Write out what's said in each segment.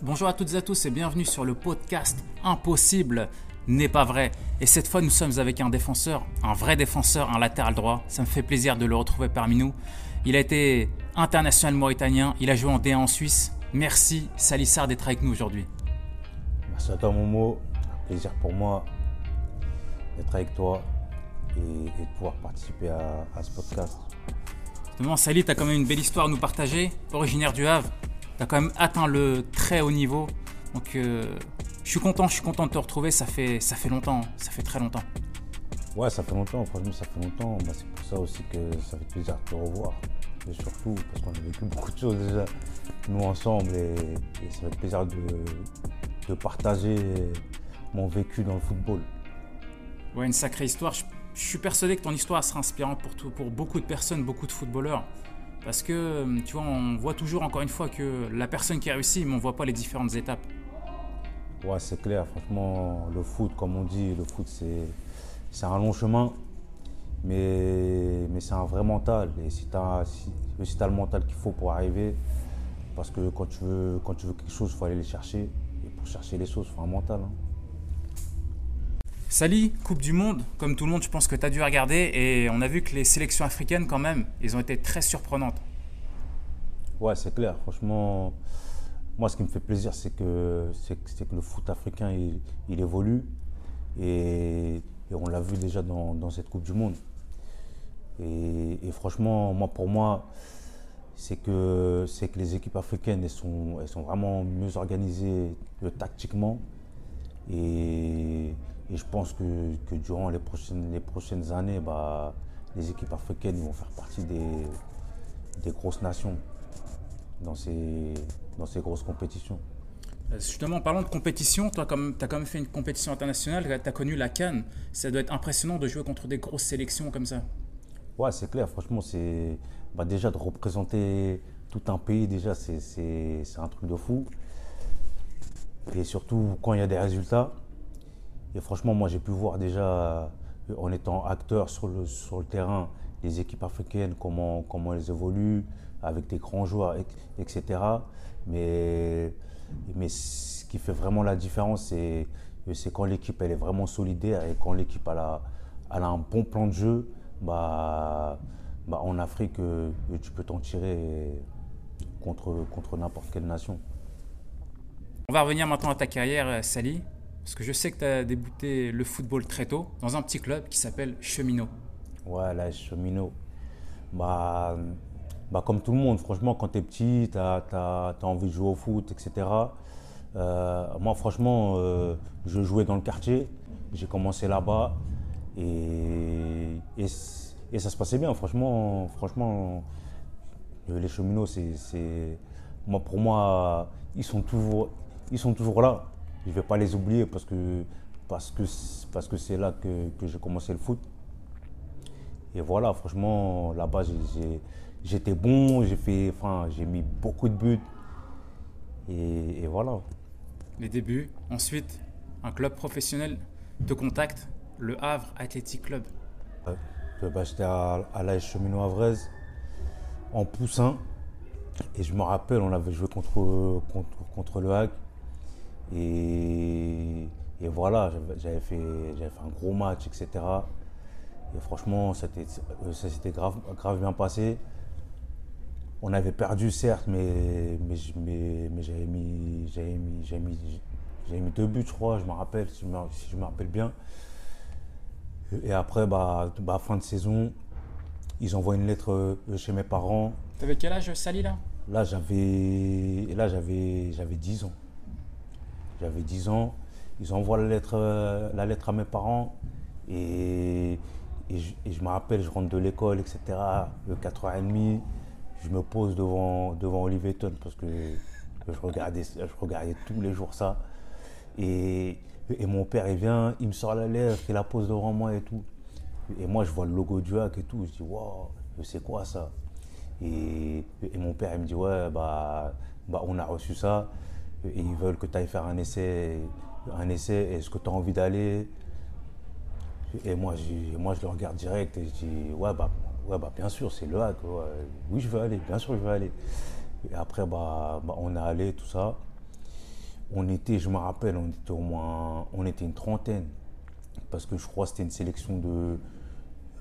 Bonjour à toutes et à tous et bienvenue sur le podcast Impossible n'est pas vrai. Et cette fois, nous sommes avec un défenseur, un vrai défenseur, un latéral droit. Ça me fait plaisir de le retrouver parmi nous. Il a été international mauritanien, il a joué en D1 en Suisse. Merci Salissard d'être avec nous aujourd'hui. Merci à toi Momo, un plaisir pour moi d'être avec toi et, et de pouvoir participer à, à ce podcast. Justement, tu as quand même une belle histoire à nous partager, originaire du Havre. Tu as quand même atteint le très haut niveau. Donc euh, je suis content, je suis content de te retrouver, ça fait, ça fait longtemps, ça fait très longtemps. Ouais, ça fait longtemps, franchement, ça fait longtemps. Bah, c'est pour ça aussi que ça fait plaisir de te revoir. Et surtout parce qu'on a vécu beaucoup de choses déjà, nous ensemble. Et, et ça fait plaisir de, de partager mon vécu dans le football. Ouais, une sacrée histoire. Je, je suis persuadé que ton histoire sera inspirante pour, tout- pour beaucoup de personnes, beaucoup de footballeurs. Parce que, euh, tu vois, on voit toujours encore une fois que la personne qui a réussi, mais on voit pas les différentes étapes. Ouais, c'est clair, franchement, le foot, comme on dit, le foot, c'est, un long chemin, mais, mais c'est un vrai mental. Et si tu as, si, le mental qu'il faut pour arriver, parce que quand tu veux, quand tu veux quelque chose, il faut aller les chercher. Et pour chercher les choses, il faut un mental. hein. Sali, Coupe du Monde, comme tout le monde, je pense que tu as dû regarder. Et on a vu que les sélections africaines, quand même, ils ont été très surprenantes. Ouais, c'est clair. Franchement, moi, ce qui me fait plaisir, c'est que, que- que le foot africain, il, évolue. Et, on l'a vu déjà dans, cette Coupe du Monde. Et, franchement, moi, pour moi, c'est que, que les équipes africaines, elles sont, elles sont vraiment mieux organisées euh, tactiquement. Et, et je pense que, que durant les prochaines, les prochaines années, bah, les équipes africaines vont faire partie des, des grosses nations dans ces, dans ces grosses compétitions. Euh, Justement, parlant de compétition, toi, comme tu as quand même fait une compétition internationale, tu as connu la Cannes. Ça doit être impressionnant de jouer contre des grosses sélections comme ça. Ouais, c'est clair, franchement, c'est bah, déjà de représenter tout un pays, déjà, c'est un truc de fou. Et surtout quand il y a des résultats. Et franchement, moi, j'ai pu voir déjà, euh, en étant acteur sur le, terrain, les équipes africaines, comment, elles évoluent, avec des grands joueurs, etc. Mais, ce qui fait vraiment la différence, c'est quand l'équipe elle est vraiment solidaire et quand l'équipe elle a, un bon plan de jeu, bah, bah en Afrique, euh, tu peux t'en tirer contre, n'importe quelle nation. On va revenir maintenant à ta carrière, euh, Sali, parce que je sais que tu as débuté le football très tôt dans un petit club qui s'appelle Cheminot. Ouais, là, cheminot. Bah, bah, comme tout le monde, franchement, quand tu es petit, tu as, envie de jouer au foot, etc. Euh, moi, franchement, euh, je jouais dans le quartier. J'ai commencé là-bas. Et, et, ça se passait bien, franchement. Franchement, les cheminots, moi, pour moi, ils sont toujours, ils sont toujours là. Je ne vais pas les oublier parce que, parce que, c'est- parce que c'est là que, que j'ai commencé le foot. Et voilà, franchement, là-bas, j'étais bon, j'ai fait, enfin, j'ai mis beaucoup de buts. Et, et voilà. Les débuts. Ensuite, un club professionnel te contacte, le Havre Athletic Club. Euh, bah, J'étais à, à l'AS Cheminot Havraise, en poussin. Et je me rappelle, on avait joué contre, contre, contre le Hague. Et, et voilà, j'avais- fait, fait un gros match, etc. Et franchement, ça s'était- grave, grave bien passé. On avait perdu, certes, mais, mais, mais, mais j'avais mis, j'avais mis, j'avais mis, mis deux buts, je crois, je me rappelle, si je me, si je me rappelle bien. Et après, bah, bah, fin de saison, ils envoient une lettre euh, chez mes parents. T'avais quel âge, Sali, là? Là, j'avais là j'avais j'avais 10 ans. J'avais 10 ans. Ils envoient la lettre, euh, la lettre à mes parents. Et, et, je, me rappelle, je rentre de l'école, etc. Le 4h30, je me pose devant, devant Oliveton parce que je regardais, je regardais tous les jours ça. Et, et mon père, il vient, il me sort la lettre, il la pose devant moi et tout. Et moi, je vois le logo du hack et tout. Je dis, waouh, c'est quoi ça? Et, et mon père, il me dit, ouais, bah, bah on a reçu ça. Et ils veulent que tu ailles faire un essai. Un essai, est-ce que tu as envie d'aller? Et moi, j'ai- moi, je le regarde direct et je dis, ouais, bah, ouais, bah bien sûr, c'est le hack. Oui, je veux aller, bien sûr, je veux aller. Et après, bah, bah, on est allé, tout ça. on était, je me rappelle, on était au moins, on était une trentaine. Parce que je crois que c'était une sélection de,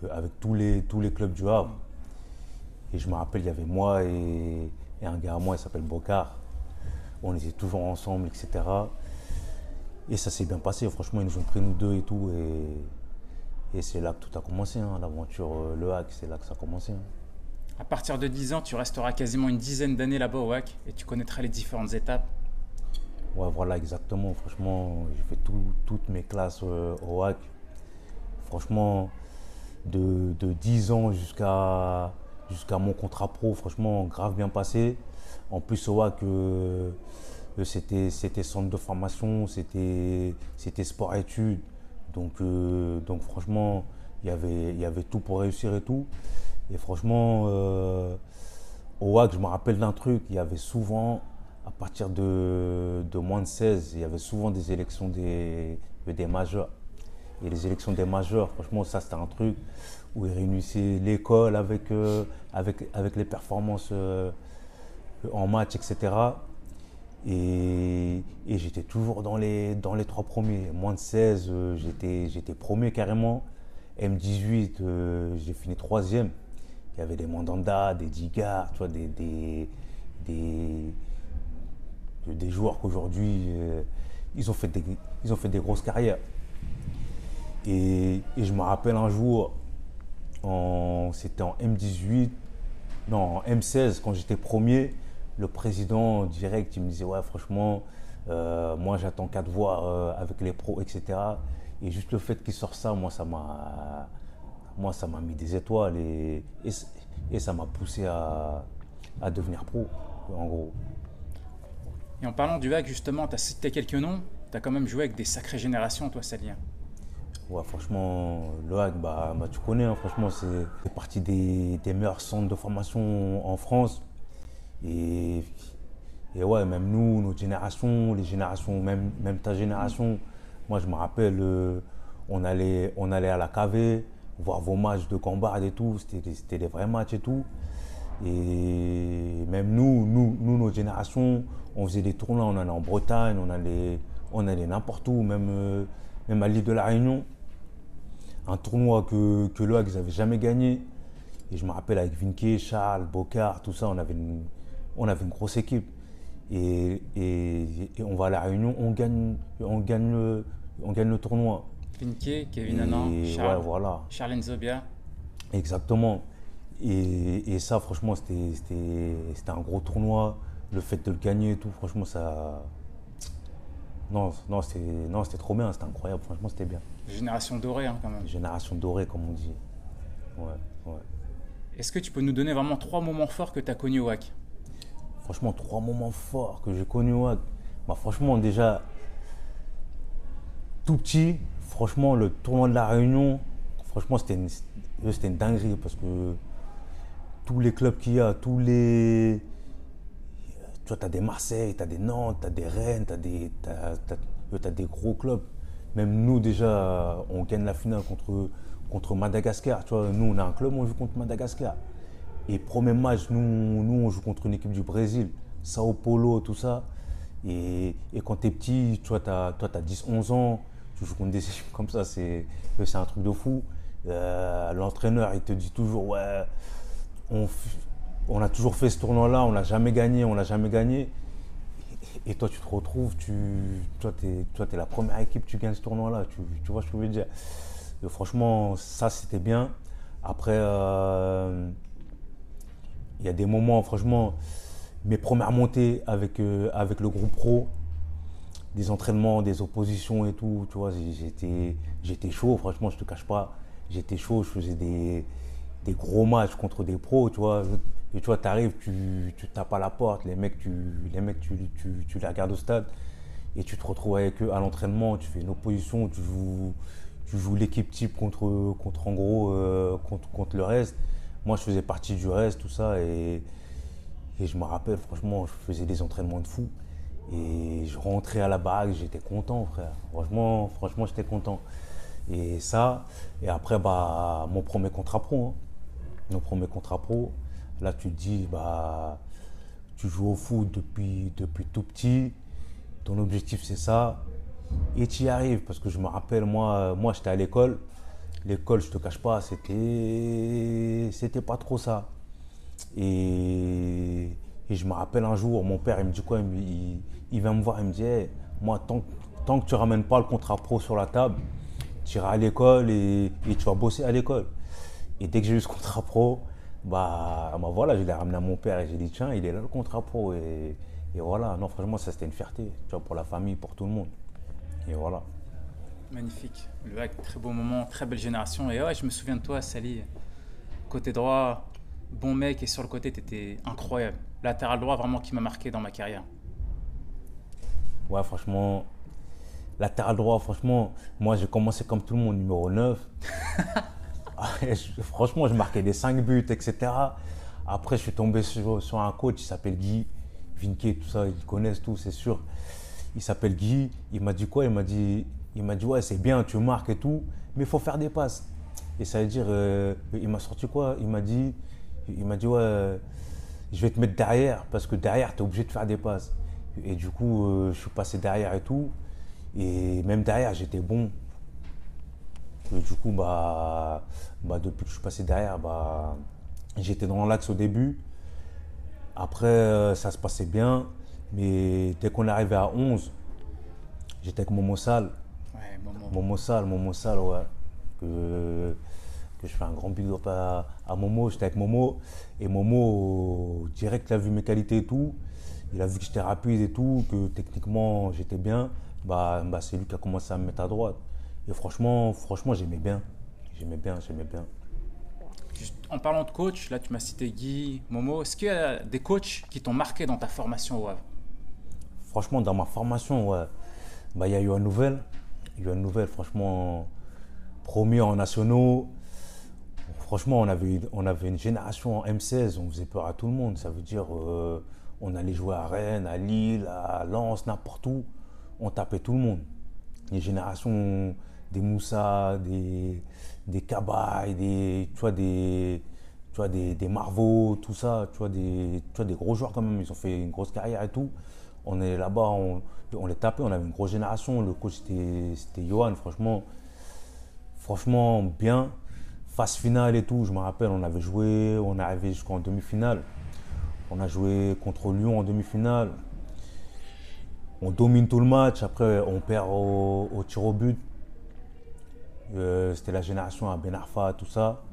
euh, avec tous les, tous les clubs du Havre. Et je me rappelle, il y avait moi et, un gars à moi, il s'appelle Bocard. On était toujours ensemble, etc. Et ça s'est bien passé. Franchement, ils nous ont pris nous deux et tout. Et, et c'est là que tout a commencé. Hein. L'aventure euh, Le Hack, c'est là que ça a commencé. Hein. À partir de 10 ans, tu resteras quasiment une dizaine d'années là-bas au WAC et tu connaîtras les différentes étapes. Ouais, voilà, exactement. Franchement, j'ai fait toutes mes classes euh, au WAC. Franchement, de, 10 ans jusqu'à jusqu'à mon contrat pro, franchement, grave bien passé. En plus, au WAC, euh, c'était centre de formation, c'était sport-études. Donc, euh, donc franchement, il y avait tout pour réussir et tout. Et franchement, euh, au WAC, je me rappelle d'un truc, il y avait souvent, à partir de, moins de 16, il y avait souvent des élections des, majeurs. Et les élections des majeurs, franchement, ça c'était un truc où ils réunissaient l'école avec, les performances en match, etc. Et, et j'étais toujours dans les, dans les trois premiers. Moins de 16, j'étais premier carrément. M18, j'ai fini troisième il y avait des Mandanda, des Digard, tu vois, des, joueurs qu'aujourd'hui, euh, ils, ont fait des, ils ont fait des grosses carrières. Et, je me rappelle un jour, c'était en M18, non, en M16, quand j'étais premier, le président direct, il me disait, ouais, franchement, euh, moi j'attends quatre voix euh, avec les pros, etc. Et juste le fait qu'il sorte ça, moi, ça m'a moi, ça m'a mis des étoiles et, et, ça m'a poussé à, à, devenir pro, en gros. Et en parlant du hack, justement, tu as cité quelques noms, tu as quand même joué avec des sacrées générations, toi, Salien. Ouais, franchement, le hack, bah, bah tu connais, hein, franchement, c'est partie des, des, meilleurs centres de formation en France. Et, et ouais, même nous, notre génération, les générations, même, même ta génération, moi, je me rappelle, euh, on, allait, on allait à la KV, voir vos matchs de combat et tout, c'était des vrais matchs et tout. Et même nous, nous, nous, notre génération, on faisait des tournois, on allait en Bretagne, on allait, on allait n'importe où, même, euh, même à l'île de la Réunion. Un tournoi que, que ils n'avaient jamais gagné. Et je me rappelle avec Vinke, Charles, Bocard, tout ça, on avait une, on avait une grosse équipe. Et, et, on va à la Réunion, on gagne, on gagne, on gagne le tournoi. Finke, Kevin Anand, Charles, voilà. Charlène Zobia. Exactement. Et, et ça, franchement, c'était un gros tournoi. Le fait de le gagner et tout, franchement, ça. Non, non c'était trop bien, c'était incroyable, franchement, c'était bien. Génération dorée, hein, quand même. Génération dorée, comme on dit. Ouais, ouais. Est-ce que tu peux nous donner vraiment trois moments forts que tu as connus au WAC Franchement, trois moments forts que j'ai connus. Bah, franchement, déjà, tout petit, franchement, le tournoi de la Réunion, franchement, c'était une, une dinguerie parce que tous les clubs qu'il y a, tous les. Tu vois, tu as des Marseille, tu as des Nantes, tu as des Rennes, tu as, des, des gros clubs. Même nous, déjà, on gagne la finale contre, contre Madagascar. Nous, on a un club, on joue contre Madagascar. Et premier match, nous, nous on joue contre une équipe du Brésil, Sao Paulo, tout ça. Et, quand tu es petit, tu vois, tu as, as 10-11 ans, tu joues contre des équipes comme ça, c'est un truc de fou. Euh, l'entraîneur, il te dit toujours, ouais, on, a toujours fait ce tournoi-là, on l'a jamais gagné, on l'a jamais gagné. Et, toi, tu te retrouves, tu, toi, tu es, la première équipe, tu gagnes ce tournoi-là. Tu, tu, vois ce que je veux dire Franchement, ça, c'était bien. Après, euh, il y a des moments, franchement, mes premières montées avec, euh, avec le groupe pro, des entraînements, des oppositions et tout. Tu vois, j'étais, j'étais chaud, franchement, je te cache pas. J'étais chaud, je faisais des, des, gros matchs contre des pros, tu vois. Et tu vois, arrives, tu, tu, tapes à la porte, les mecs, tu les, mecs tu, tu, tu, les regardes au stade et tu te retrouves avec eux à l'entraînement, tu fais une opposition, tu joues, tu joues l'équipe type contre, contre en gros, euh, contre, contre le reste. Moi, je faisais partie du reste, tout ça. Et, je me rappelle, franchement, je faisais des entraînements de fou. Et je rentrais à la bague, j'étais content, frère. Franchement, franchement, j'étais content. Et ça, et après, bah, mon premier contrat pro. Hein. Mon premier contrat pro. Là, tu te dis, bah, tu joues au foot depuis, depuis tout petit. ton objectif c'est ça, et tu y arrives. Parce que je me rappelle, moi, moi j'étais à l'école. L'école, je te cache pas, c'était, pas trop ça. Et, je me rappelle un jour, mon père, il me dit quoi il, vient me voir, il me dit Moi, tant, que tu ramènes pas le contrat pro sur la table, tu iras à l'école et, tu vas bosser à l'école. Et dès que j'ai eu ce contrat pro, bah, bah je l'ai ramené à mon père et j'ai dit Tiens, il est là le contrat pro. Et, et voilà, non, franchement, ça c'était une fierté, tu vois, pour la famille, pour tout le monde. Et voilà. Magnifique. Le hack, très beau moment, très belle génération. Et ouais, je me souviens de toi, Sally. Côté droit, bon mec, et sur le côté, tu étais incroyable. Latéral droit, vraiment, qui m'a marqué dans ma carrière. Ouais, franchement, latéral droit, franchement, moi j'ai commencé comme tout le monde, numéro 9. franchement, je marquais des 5 buts, etc. Après, je suis tombé sur, sur un coach qui s'appelle Guy Vinke, tout ça, ils connaissent tout, c'est sûr. Il s'appelle Guy, il m'a dit quoi? Il m'a dit, il m'a dit ouais, c'est bien, tu marques et tout, mais il faut faire des passes. Et ça veut dire, euh, il m'a sorti quoi? Il m'a dit, il m'a dit ouais, je vais te mettre derrière parce que derrière, tu es obligé de faire des passes. Et du coup, euh, je suis passé derrière et tout. Et même derrière, j'étais bon. Du coup, bah, bah, depuis que je suis passé derrière, bah, j'étais dans l'axe au début. Après, euh, ça se passait bien. Mais dès qu'on arrivé à 11, j'étais avec Momo Sal. Ouais, Momo. Momo Sal, Momo Sal, ouais. Que, que je fais un grand big up à, à Momo. J'étais avec Momo. Et Momo, direct, il a vu mes qualités et tout. Il a vu que j'étais rapide et tout, que techniquement j'étais bien. Bah, bah c'est lui qui a commencé à me mettre à droite. Et franchement, franchement j'aimais bien. J'aimais bien, j'aimais bien. En parlant de coach, là tu m'as cité Guy, Momo, est-ce qu'il y a des coachs qui t'ont marqué dans ta formation au Havre? Franchement, dans ma formation, ouais. Bah, il y a eu une nouvelle. Il y a une nouvelle, franchement, premier en nationaux. Franchement, on avait, on avait une génération en M16, on faisait peur à tout le monde. Ça veut dire, euh, on allait jouer à Rennes, à Lille, à Lens, n'importe où. On tapait tout le monde. Les générations des Moussa, des, des Cabaye, des, tu vois, des, tu vois, des, des Marvaux, tout ça, tu vois, des, tu vois, des gros joueurs quand même. Ils ont fait une grosse carrière et tout. On est là-bas, on les tapait, on avait une grosse génération. Le coach, c'était Johan, franchement, franchement bien. Phase finale et tout, je me rappelle, on avait joué, on est arrivé jusqu'en demi-finale. On a joué contre Lyon en demi-finale. On domine tout le match. Après, on perd au, tir au but. Euh, C'était la génération à Ben Arfa, tout ça.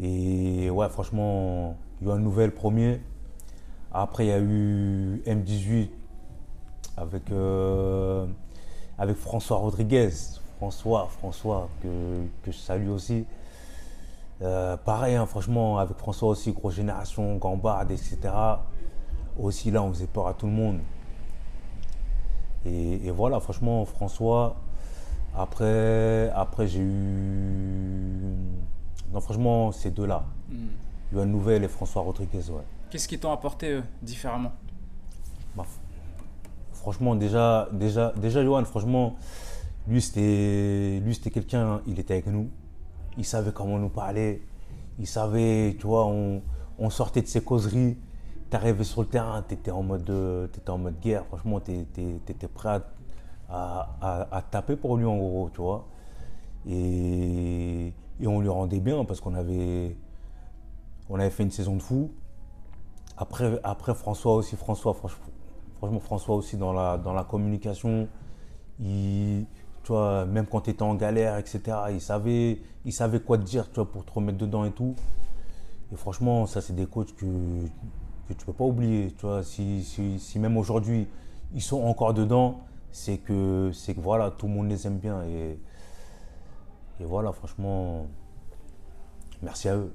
Et ouais, franchement, il y a eu un nouvel premier. Après, il y a eu M18 avec, euh, avec François Rodriguez. François, François, que, que je salue aussi. Euh, pareil, hein, franchement, avec François aussi, grosse génération, Gambard, etc. Aussi, là, on faisait peur à tout le monde. Et, et voilà, franchement, François. Après, après j'ai eu. Non, franchement, ces deux-là. Yoann Nouvelle et François Rodriguez, ouais. Qu'est-ce qu'ils t'ont apporté eux, différemment? Franchement, déjà, déjà, déjà, Johan, franchement, lui, c'était, lui, c'était quelqu'un, il était avec nous. Il savait comment nous parler. Il savait, tu vois, on, sortait de ses causeries. T'arrivais sur le terrain, t'étais en mode, de- t'étais en mode guerre. Franchement, t'étais prêt à, taper pour lui, en gros, tu vois. Et, on lui rendait bien parce qu'on avait, on avait fait une saison de fou. Après, François aussi, François, franchement, François aussi dans la, dans la communication, il, même quand tu étais en galère, etc., il savait, quoi te dire, pour te remettre dedans et tout. Et franchement, ça, c'est des coachs que, que tu peux pas oublier. Si, même aujourd'hui, ils sont encore dedans, c'est que, voilà, tout le monde les aime bien. Et voilà, franchement, merci à eux.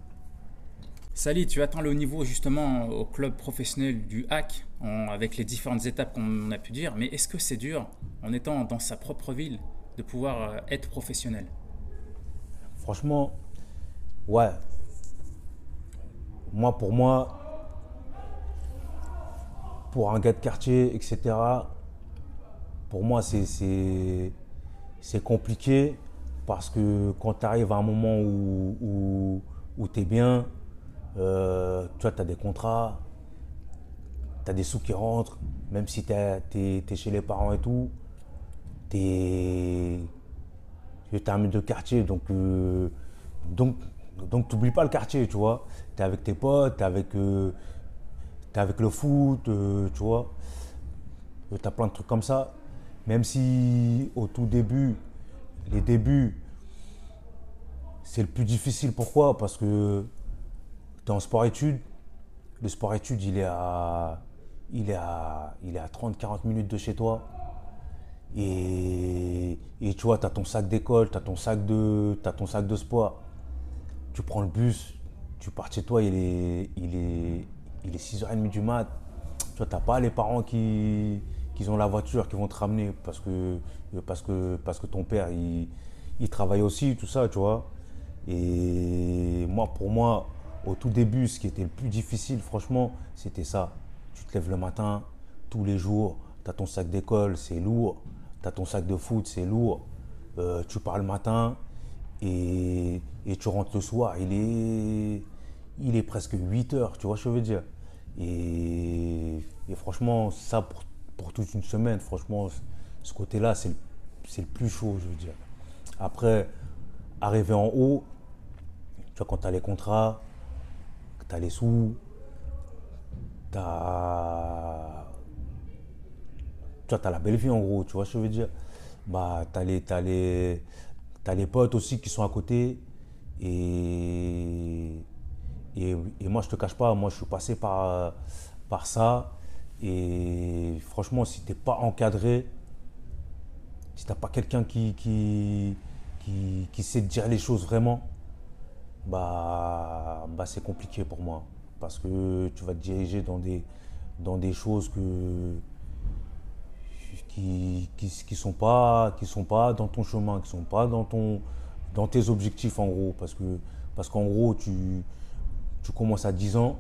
Sally, tu atteins le niveau justement au club professionnel du hack, avec les différentes étapes qu'on a pu dire, mais est-ce que c'est dur, en étant dans sa propre ville, de pouvoir euh, être professionnel? Franchement, ouais. Moi, pour moi, pour un gars de quartier, etc., pour moi, c'est- compliqué parce que quand tu arrives à un moment où, où, tu es bien, euh, tu vois, tu as des contrats, as des sous qui rentrent, même si tu es, chez les parents et tout, tu es, un mec de quartier, donc euh, donc donc t'oublies pas le quartier, tu vois. Tu es avec tes potes, tu es avec, euh, avec le foot, euh, tu vois. Tu as plein de trucs comme ça. Même si au tout début, les débuts, c'est le plus difficile. Pourquoi? Parce que tu es en sport-études. Le sport-études, il est à, il est à, il est à 30-40 minutes de chez toi. Et, et tu vois, tu as ton sac d'école, tu as, ton sac de, as ton sac de sport. Tu prends le bus, tu pars chez toi, il est, il est, il est 6h30 du mat. Tu vois, tu n'as pas les parents qui, qui ont la voiture, qui vont te ramener parce que, parce que, parce que ton père, il, il travaille aussi, tout ça, tu vois. Et moi, pour moi, au tout début, ce qui était le plus difficile, franchement, c'était ça. Tu te lèves le matin, tous les jours, tu as ton sac d'école, c'est lourd. Tu as ton sac de foot, c'est lourd. Euh, tu pars le matin et, tu rentres le soir. Il est, il est presque 8 heures, tu vois ce que je veux dire. Et, franchement, ça, pour, toute une semaine, franchement, ce côté-là, c'est le plus chaud, je veux dire. Après, arriver en haut, tu vois, quand tu as les contrats, tu as les sous, tu as... Tu la belle vie en gros, tu vois ce que je veux dire? Bah, Tu as, les, les potes aussi qui sont à côté. Et, et, moi, je te cache pas, moi, je suis passé par, par ça. Et franchement, si tu n'es pas encadré, si tu n'as pas quelqu'un qui, qui, qui, sait dire les choses vraiment, bah, bah c'est compliqué pour moi. Parce que tu vas te diriger dans des, dans des choses que, qui ne qui, sont, pas, qui sont pas dans ton chemin, qui sont pas dans, ton, dans tes objectifs en gros. Parce qu'en parce qu'en gros, tu, tu commences à 10 ans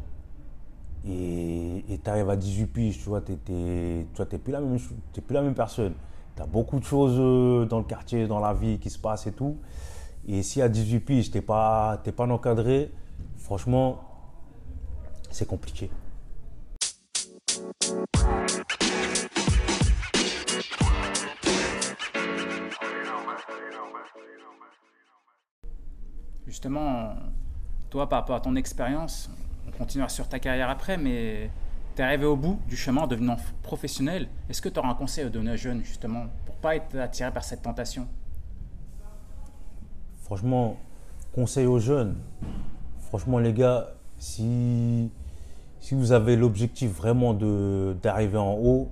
et tu arrives à 18 piges, tu vois, tu n'es plus, la même, plus la même personne. Tu as beaucoup de choses euh, dans le quartier, dans la vie qui se passent et tout. Et si à 18 piges, tu n'es pas, pas encadré, franchement, c'est compliqué. Justement, toi, par rapport à ton expérience, on continuera sur ta carrière après, mais tu es arrivé au bout du chemin en devenant professionnel. Est-ce que tu auras un conseil à donner aux jeunes, justement, pour pas être attiré par cette tentation? Franchement, conseil aux jeunes. Franchement, les gars, si, vous avez l'objectif vraiment d'arriver en haut,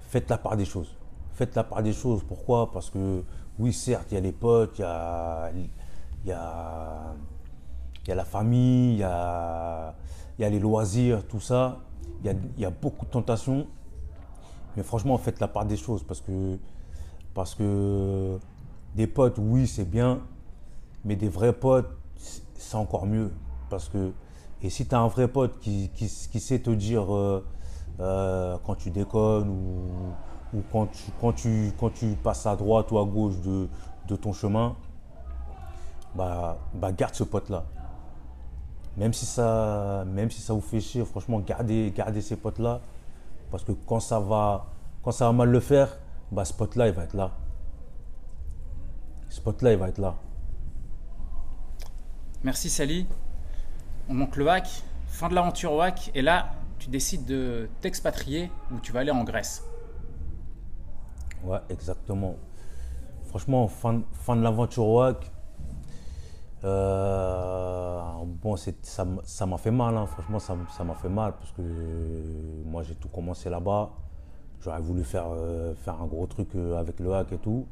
faites la part des choses. Faites la part des choses. Pourquoi? Parce que, oui, certes, il y a les potes, il y a, la famille, il y a, y a les loisirs, tout ça. Il y a, y a beaucoup de tentations. Mais franchement, faites la part des choses parce que, parce que des potes, oui, c'est bien, mais des vrais potes, c'est encore mieux. Parce que, et si tu as un vrai pote qui, sait te dire euh, euh, quand tu déconnes ou, quand, tu, passes à droite ou à gauche de, de ton chemin, bah, bah garde ce pote-là. Même si, ça, même si ça vous fait chier, franchement, gardez, gardez ces potes-là. Parce que quand ça va, quand ça va mal le faire, bah, ce pote-là, il va être là. Ce pote-là, il va être là. Merci Sally. On manque le WAC, fin de l'aventure au WAC, et là, tu décides de t'expatrier ou tu vas aller en Grèce. Ouais, exactement. Franchement, fin, fin de l'aventure au WAC, euh, bon, ça m'a fait mal, hein. franchement, ça m'a fait mal parce que moi j'ai tout commencé là-bas. J'aurais voulu faire, euh, faire un gros truc euh, avec le hack et tout.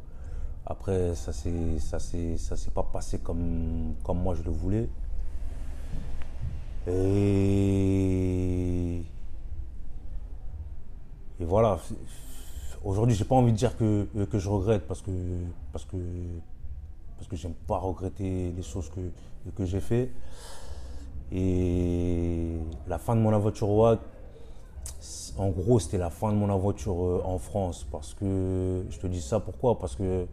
Après, ça ne s'est pas passé comme, comme moi je le voulais. Et, et voilà. Aujourd'hui, j'ai pas envie de dire que, que je regrette parce que, parce que, parce que j'aime pas regretter les choses que, que j'ai fait. Et la fin de mon aventure au en gros, c'était la fin de mon aventure euh, en France. Parce que, je te dis ça pourquoi? Parce que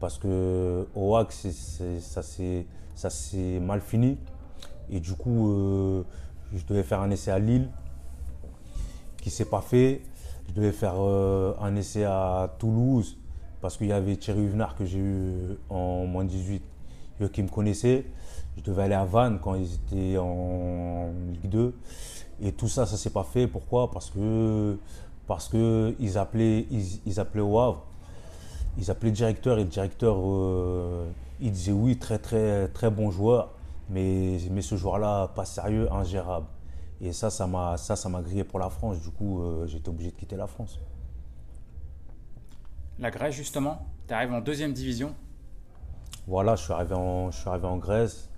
parce que au ça s'est mal fini. Et du coup, euh, je devais faire un essai à Lille. qui s'est pas fait. Je devais faire euh, un essai à Toulouse parce qu'il y avait Thierry Huvenard que j'ai eu en moins 18 eux qui me connaissaient. Je devais aller à Vannes quand ils étaient en Ligue 2. Et tout ça, ça s'est pas fait. Pourquoi? Parce parce que ils appelaient ils, appelaient au. Ils appelaient le directeur et le directeur euh, il disait oui très très très bon joueur, mais mais ce joueur-là pas sérieux, ingérable. Et ça, ça m'a ça ça m'a grillé pour la France. Du coup, euh, j'étais obligé de quitter la France. La Grèce justement, tu arrives en deuxième division. Voilà, je suis arrivé en je suis arrivé en Grèce.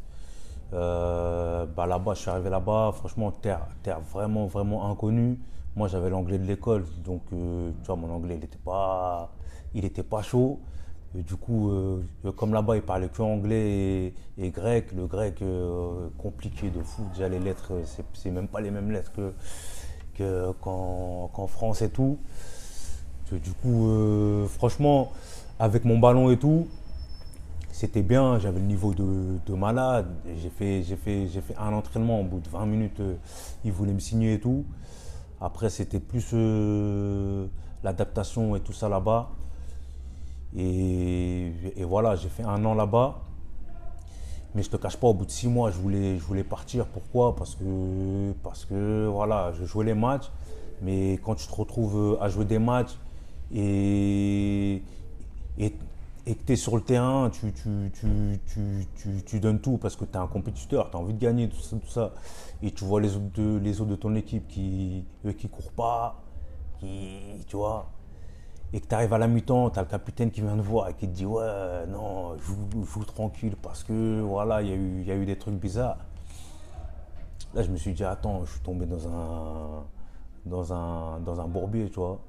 Euh, bah là-bas, je suis arrivé là-bas, franchement, terre, terre vraiment, vraiment inconnue. Moi, j'avais l'anglais de l'école, donc euh, tu vois, mon anglais, il n'était pas, il était pas chaud. Du coup, euh, comme là-bas, ils parlaient que anglais et, grec, le grec compliqué de fou. Déjà, les lettres, c'est même pas les mêmes lettres que qu'en France et tout. Du coup, franchement, avec mon ballon et tout, c'était bien, j'avais le niveau de, malade. J'ai fait, fait, fait un entraînement, au bout de 20 minutes, euh, ils voulaient me signer et tout. Après, c'était plus euh, l'adaptation et tout ça là-bas. Et, voilà, j'ai fait un an là-bas. Mais je te cache pas, au bout de six mois, je voulais, je voulais partir. Pourquoi? Parce que, parce que voilà, je jouais les matchs. Mais quand tu te retrouves à jouer des matchs et, et et que tu es sur le terrain, tu, tu, donnes tout parce que tu es un compétiteur, tu as envie de gagner, tout ça, tout ça. Et tu vois les autres de, les autres de ton équipe qui ne courent pas, qui, tu vois. Et que tu arrives à la mi-temps, tu as le capitaine qui vient te voir et qui te dit Ouais, non, joue, joue tranquille parce que voilà, il y, a eu, y a eu des trucs bizarres. Là, je me suis dit Attends, je suis tombé dans un, dans un, dans un bourbier, tu vois.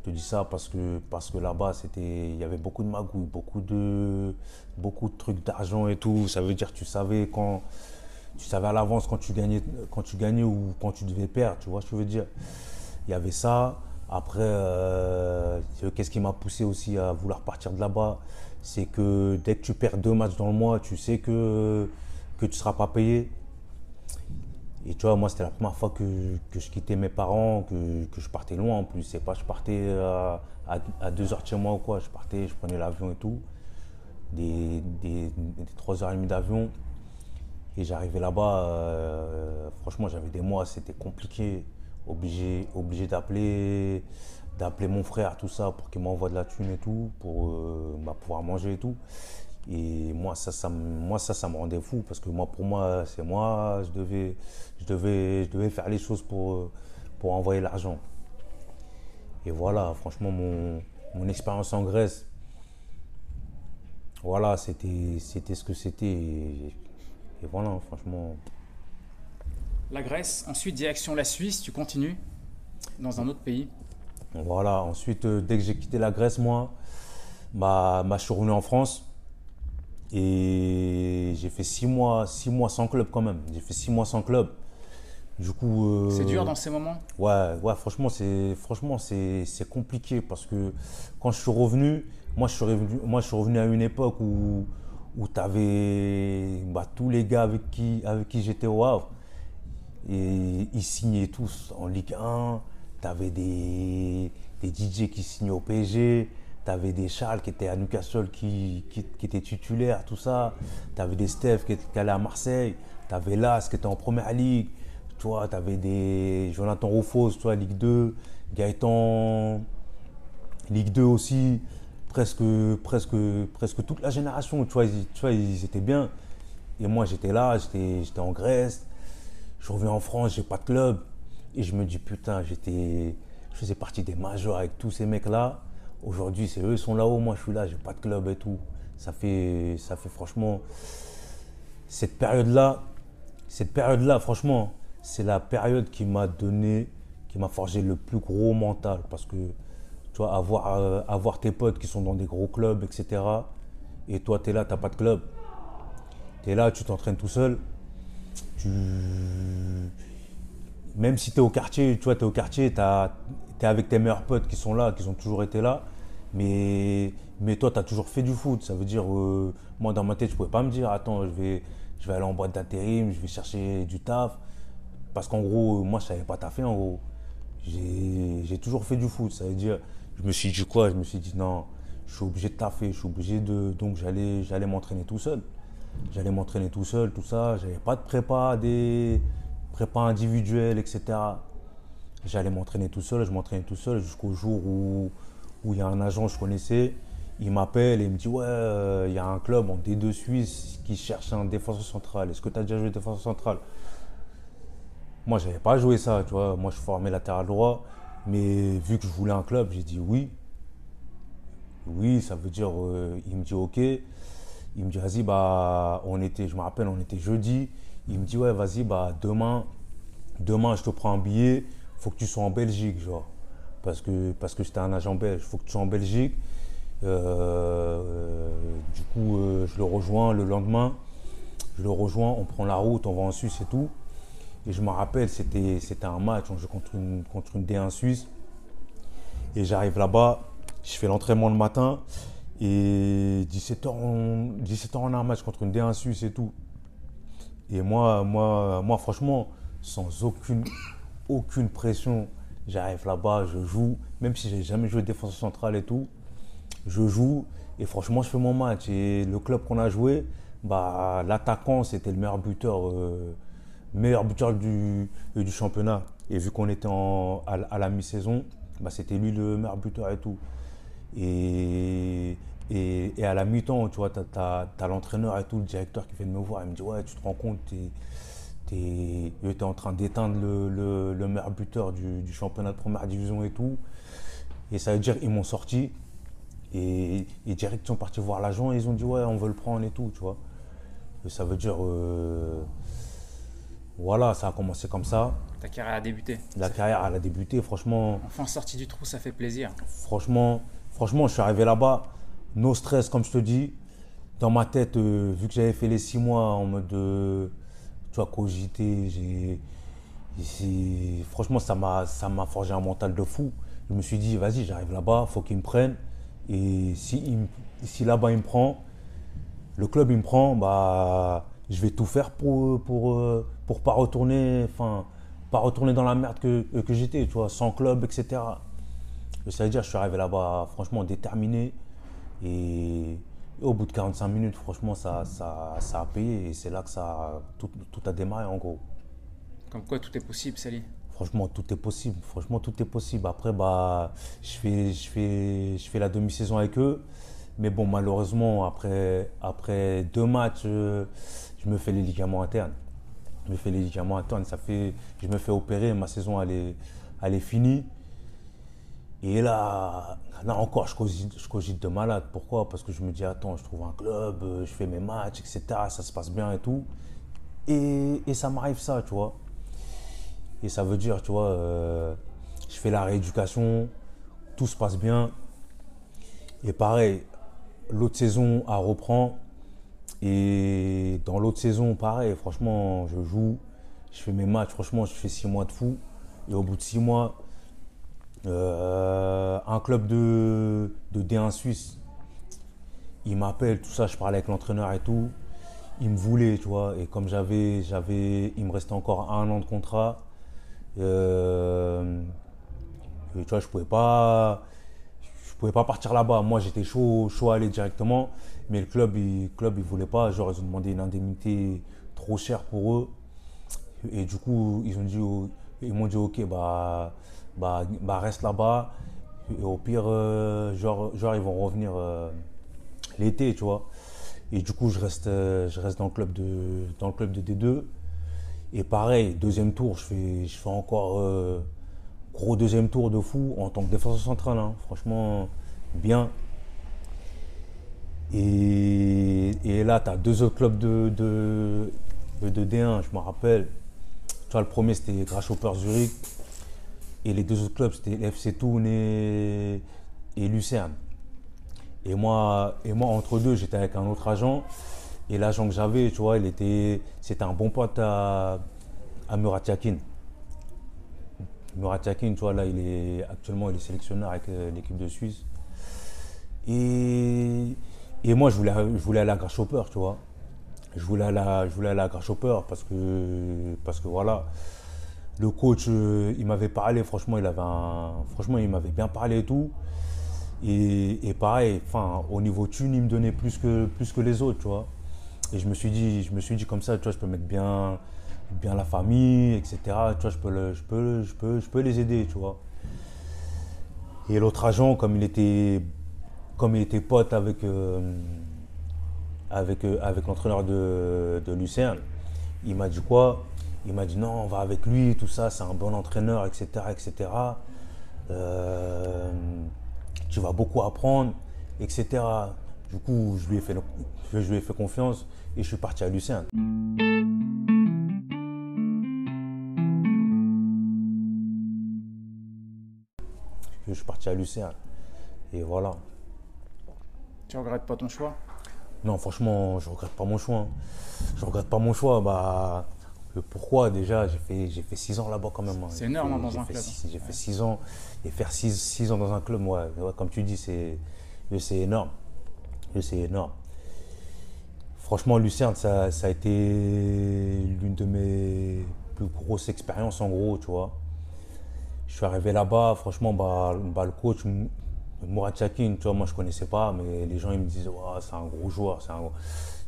Je te dis ça parce que, parce que là-bas, il y avait beaucoup de magouilles, beaucoup de, beaucoup de trucs d'argent et tout. Ça veut dire que tu savais quand, tu savais à l'avance quand tu gagnais, quand tu gagnais ou quand tu devais perdre. Tu vois je veux dire Il y avait ça. Après, euh, qu'est-ce qui m'a poussé aussi à vouloir partir de là-bas C'est que dès que tu perds deux matchs dans le mois, tu sais que, que tu ne seras pas payé. Et tu vois, moi, c'était la première fois que, je quittais mes parents, que, je partais loin en plus. C'est pas, je partais à, à, deux heures de chez moi ou quoi. Je partais, je prenais l'avion et tout. Des, des, trois heures et demie d'avion. Et j'arrivais là-bas, euh, franchement, j'avais des mois, c'était compliqué. Obligé, obligé d'appeler d'appeler mon frère, tout ça, pour qu'il m'envoie de la thune et tout, pour euh, bah, pouvoir manger et tout. Et moi, ça, ça, moi, ça, ça me rendait fou parce que moi, pour moi, c'est moi, je devais, je, devais, je devais faire les choses pour, pour envoyer l'argent. Et voilà, franchement, mon, mon expérience en Grèce, voilà, c'était, c'était ce que c'était. Et, voilà, franchement. La Grèce, ensuite direction la Suisse, tu continues dans un autre pays. Voilà, ensuite, euh, dès que j'ai quitté la Grèce, moi, bah, bah, je suis revenu en France. Et j'ai fait six mois, six mois sans club quand même. J'ai fait six mois sans club. Du coup. Euh, c'est dur dans ces moments? Ouais, ouais franchement, c'est, franchement c'est, compliqué parce que quand je suis revenu, moi je suis revenu, moi, je suis revenu à une époque où, où tu avais bah, tous les gars avec qui, avec qui j'étais au Havre. Et ils signaient tous en Ligue 1. Tu avais des, des DJ qui signaient au PSG. Tu avais des Charles qui étaient à Newcastle qui, qui, étaient titulaires, tout ça. Tu avais des Steph qui, qui allaient à Marseille. Tu avais Las qui était en première ligue. Tu avais des Jonathan Rufos, tu Ligue 2. Gaëtan, Ligue 2 aussi. Presque, presque, presque toute la génération, ils, ils étaient bien. Et moi, j'étais là, j'étais en Grèce. Je reviens en France, j'ai pas de club. Et je me dis, putain, j'étais, je faisais partie des majors avec tous ces mecs-là. Aujourd'hui, c'est eux, ils sont là-haut, moi je suis là, j'ai pas de club et tout. Ça fait, ça fait franchement. Cette période-là, cette période-là, franchement, c'est la période qui m'a donné, qui m'a forgé le plus gros mental. Parce que, tu vois, avoir, euh, avoir tes potes qui sont dans des gros clubs, etc. Et toi, tu es là, tu pas de club. Tu es là, tu t'entraînes tout seul. Tu... Même si tu es au quartier, tu vois, es au quartier, tu es avec tes meilleurs potes qui sont là, qui ont toujours été là. Mais, mais toi, tu as toujours fait du foot. Ça veut dire, euh, moi, dans ma tête, je ne pouvais pas me dire, attends, je vais, je vais aller en boîte d'intérim, je vais chercher du taf. Parce qu'en gros, moi, je savais pas taffer, en gros. j'ai toujours fait du foot. Ça veut dire, je me suis dit quoi? Je me suis dit non, je suis obligé de taffer, je suis obligé de. Donc j'allais m'entraîner tout seul. J'allais m'entraîner tout seul, tout ça. J'avais pas de prépa, des prépa individuels, etc. J'allais m'entraîner tout seul, je m'entraînais tout seul jusqu'au jour où il y a un agent que je connaissais. Il m'appelle et il me dit Ouais, euh, il y a un club en D2 Suisse qui cherche un défenseur central. Est-ce que tu as déjà joué défenseur central? Moi, je n'avais pas joué ça, tu vois. Moi, je formais latéral droit. Mais vu que je voulais un club, j'ai dit oui. Oui, ça veut dire, euh, il me dit ok. Il me dit, vas-y, bah, on était, je me rappelle, on était jeudi. Il me dit, ouais, vas-y, bah, demain, demain, je te prends un billet. faut que tu sois en Belgique, genre. Parce que, parce que j'étais un agent belge. faut que tu sois en Belgique. Euh, du coup, je le rejoins le lendemain. Je le rejoins, on prend la route, on va en Suisse et tout. Et je me rappelle, c'était, c'était un match, on joue contre une, contre une D1 Suisse. Et j'arrive là-bas, je fais l'entraînement le matin. Et 17h, on, 17h, on a un match contre une D1 Suisse et tout. Et moi, moi, moi franchement, sans aucune, aucune pression, j'arrive là-bas, je joue. Même si j'ai jamais joué défenseur central et tout, je joue. Et franchement, je fais mon match. Et le club qu'on a joué, bah, l'attaquant, c'était le meilleur buteur. Euh, meilleur buteur du, du championnat. Et vu qu'on était en, à, la mi-saison, bah, c'était lui le meilleur buteur et tout. Et, et, à la mi-temps, tu vois, tu as, l'entraîneur et tout, le directeur qui vient de me voir. Il me dit Ouais, tu te rends compte, tu es, en train d'éteindre le, le, meilleur buteur du, du, championnat de première division et tout. Et ça veut dire ils m'ont sorti. Et, et direct, ils sont partis voir l'agent et ils ont dit Ouais, on veut le prendre et tout, tu vois. Et ça veut dire. Euh, voilà, ça a commencé comme ça. Ta carrière a débuté. La carrière, elle a débuté, franchement. Enfin, sorti du trou, ça fait plaisir. Franchement, franchement, je suis arrivé là-bas, no stress, comme je te dis. Dans ma tête, euh, vu que j'avais fait les six mois en mode, de, tu vois, cogité, j'ai, franchement, ça m'a, forgé un mental de fou. Je me suis dit, vas-y, j'arrive là-bas, faut qu'il me prenne. Et si, si là-bas il me prend, le club il me prend, bah, je vais tout faire pour, pour, euh, pour pas retourner, enfin, pas retourner dans la merde que, que j'étais, tu vois, sans club, etc. Ça veut dire, je suis arrivé là-bas, franchement, déterminé. Et, au bout de 45 minutes, franchement, ça, ça, ça a payé. Et c'est là que ça, tout, tout, a démarré, en gros. Comme quoi, tout est possible, Sally Franchement, tout est possible. Franchement, tout est possible. Après, bah, je fais, je fais, je fais la demi-saison avec eux. Mais bon, malheureusement, après, après deux matchs, euh, je me fais les ligaments internes. Je me fais les ligaments internes. Ça fait, je me fais opérer, ma saison elle est, elle est finie. Et là, là encore, je cogite, je cogite de malade. Pourquoi? Parce que je me dis, attends, je trouve un club, euh, je fais mes matchs, etc. Ça se passe bien et tout. Et, et ça m'arrive ça, tu vois. Et ça veut dire, tu vois, euh, je fais la rééducation, tout se passe bien. Et pareil, l'autre saison, elle reprend. Et dans l'autre saison, pareil, franchement, je joue, je fais mes matchs, franchement, je fais six mois de fou. Et au bout de six mois, euh, un club de, de D1 Suisse, il m'appelle, tout ça, je parlais avec l'entraîneur et tout. Il me voulait, tu vois, et comme j'avais, j'avais, il me restait encore un an de contrat, euh, tu vois, je pouvais pas, je pouvais pas partir là-bas. Moi, j'étais chaud, chaud à aller directement. Mais le club, il, club, voulait pas. Genre, ils ont demandé une indemnité trop chère pour eux. Et du coup, ils dit, ils m'ont dit, ok, bah, bah, bah reste là-bas. Et au pire, euh, genre, genre, ils vont revenir euh, l'été, tu vois. Et du coup, je reste, euh, je reste dans le club de, dans le club de D2. Et pareil, deuxième tour, je fais, je fais encore gros deuxième tour de fou en tant que défenseur central. Hein. Franchement, bien. Et, là, tu as deux autres clubs de, de, de D1, je me rappelle. Tu vois, le premier, c'était Grasshopper Zurich. Et les deux autres clubs, c'était FC Thun et, Lucerne. Et moi, et moi, entre deux, j'étais avec un autre agent. Et l'agent que j'avais, tu vois, il était, c'était un bon pote à, à Murat Yakin. Murat Yakin, tu vois, là, il est, actuellement, il est sélectionneur avec euh, l'équipe de Suisse. Et, et moi, je voulais, je voulais aller à Grasshopper, tu vois. Je voulais aller à, je voulais Grasshopper parce que, parce que voilà, le coach, euh, il m'avait parlé, franchement, il avait franchement, il m'avait bien parlé et tout. Et, pareil, enfin, au niveau thune, il me donnait plus que, plus que les autres, tu vois. Et je me suis dit, je me suis dit comme ça, tu vois, je peux mettre bien, bien la famille, etc. Tu vois, je peux, je peux, je peux, je peux les aider, tu vois. Et l'autre agent, comme il était, comme il était pote avec, euh, euh, avec l'entraîneur de, de Lucerne, il m'a dit quoi? Il m'a dit non, on va avec lui, tout ça, c'est un bon entraîneur, etc. etc. Euh, tu vas beaucoup apprendre, etc. Du coup, je lui ai fait, je lui ai fait confiance et je suis parti à Lucerne. Je suis parti à Lucerne. Et voilà. Tu regrettes pas ton choix? Non, franchement, je regrette pas mon choix. Hein. Je regrette pas mon choix. Bah, pourquoi déjà J'ai fait, j'ai fait six ans là-bas quand même. Hein. C'est énorme hein, dans un club. J'ai fait six ans. Et faire six, six ans dans un club, ouais, comme tu dis, c'est, c'est énorme. C'est énorme. Franchement, Lucerne, ça, ça a été l'une de mes plus grosses expériences en gros, tu vois. Je suis arrivé là-bas, franchement, bah, bah, le coach, Mourad Chakin, tu vois, moi je connaissais pas, mais les gens ils me disaient, c'est un gros joueur,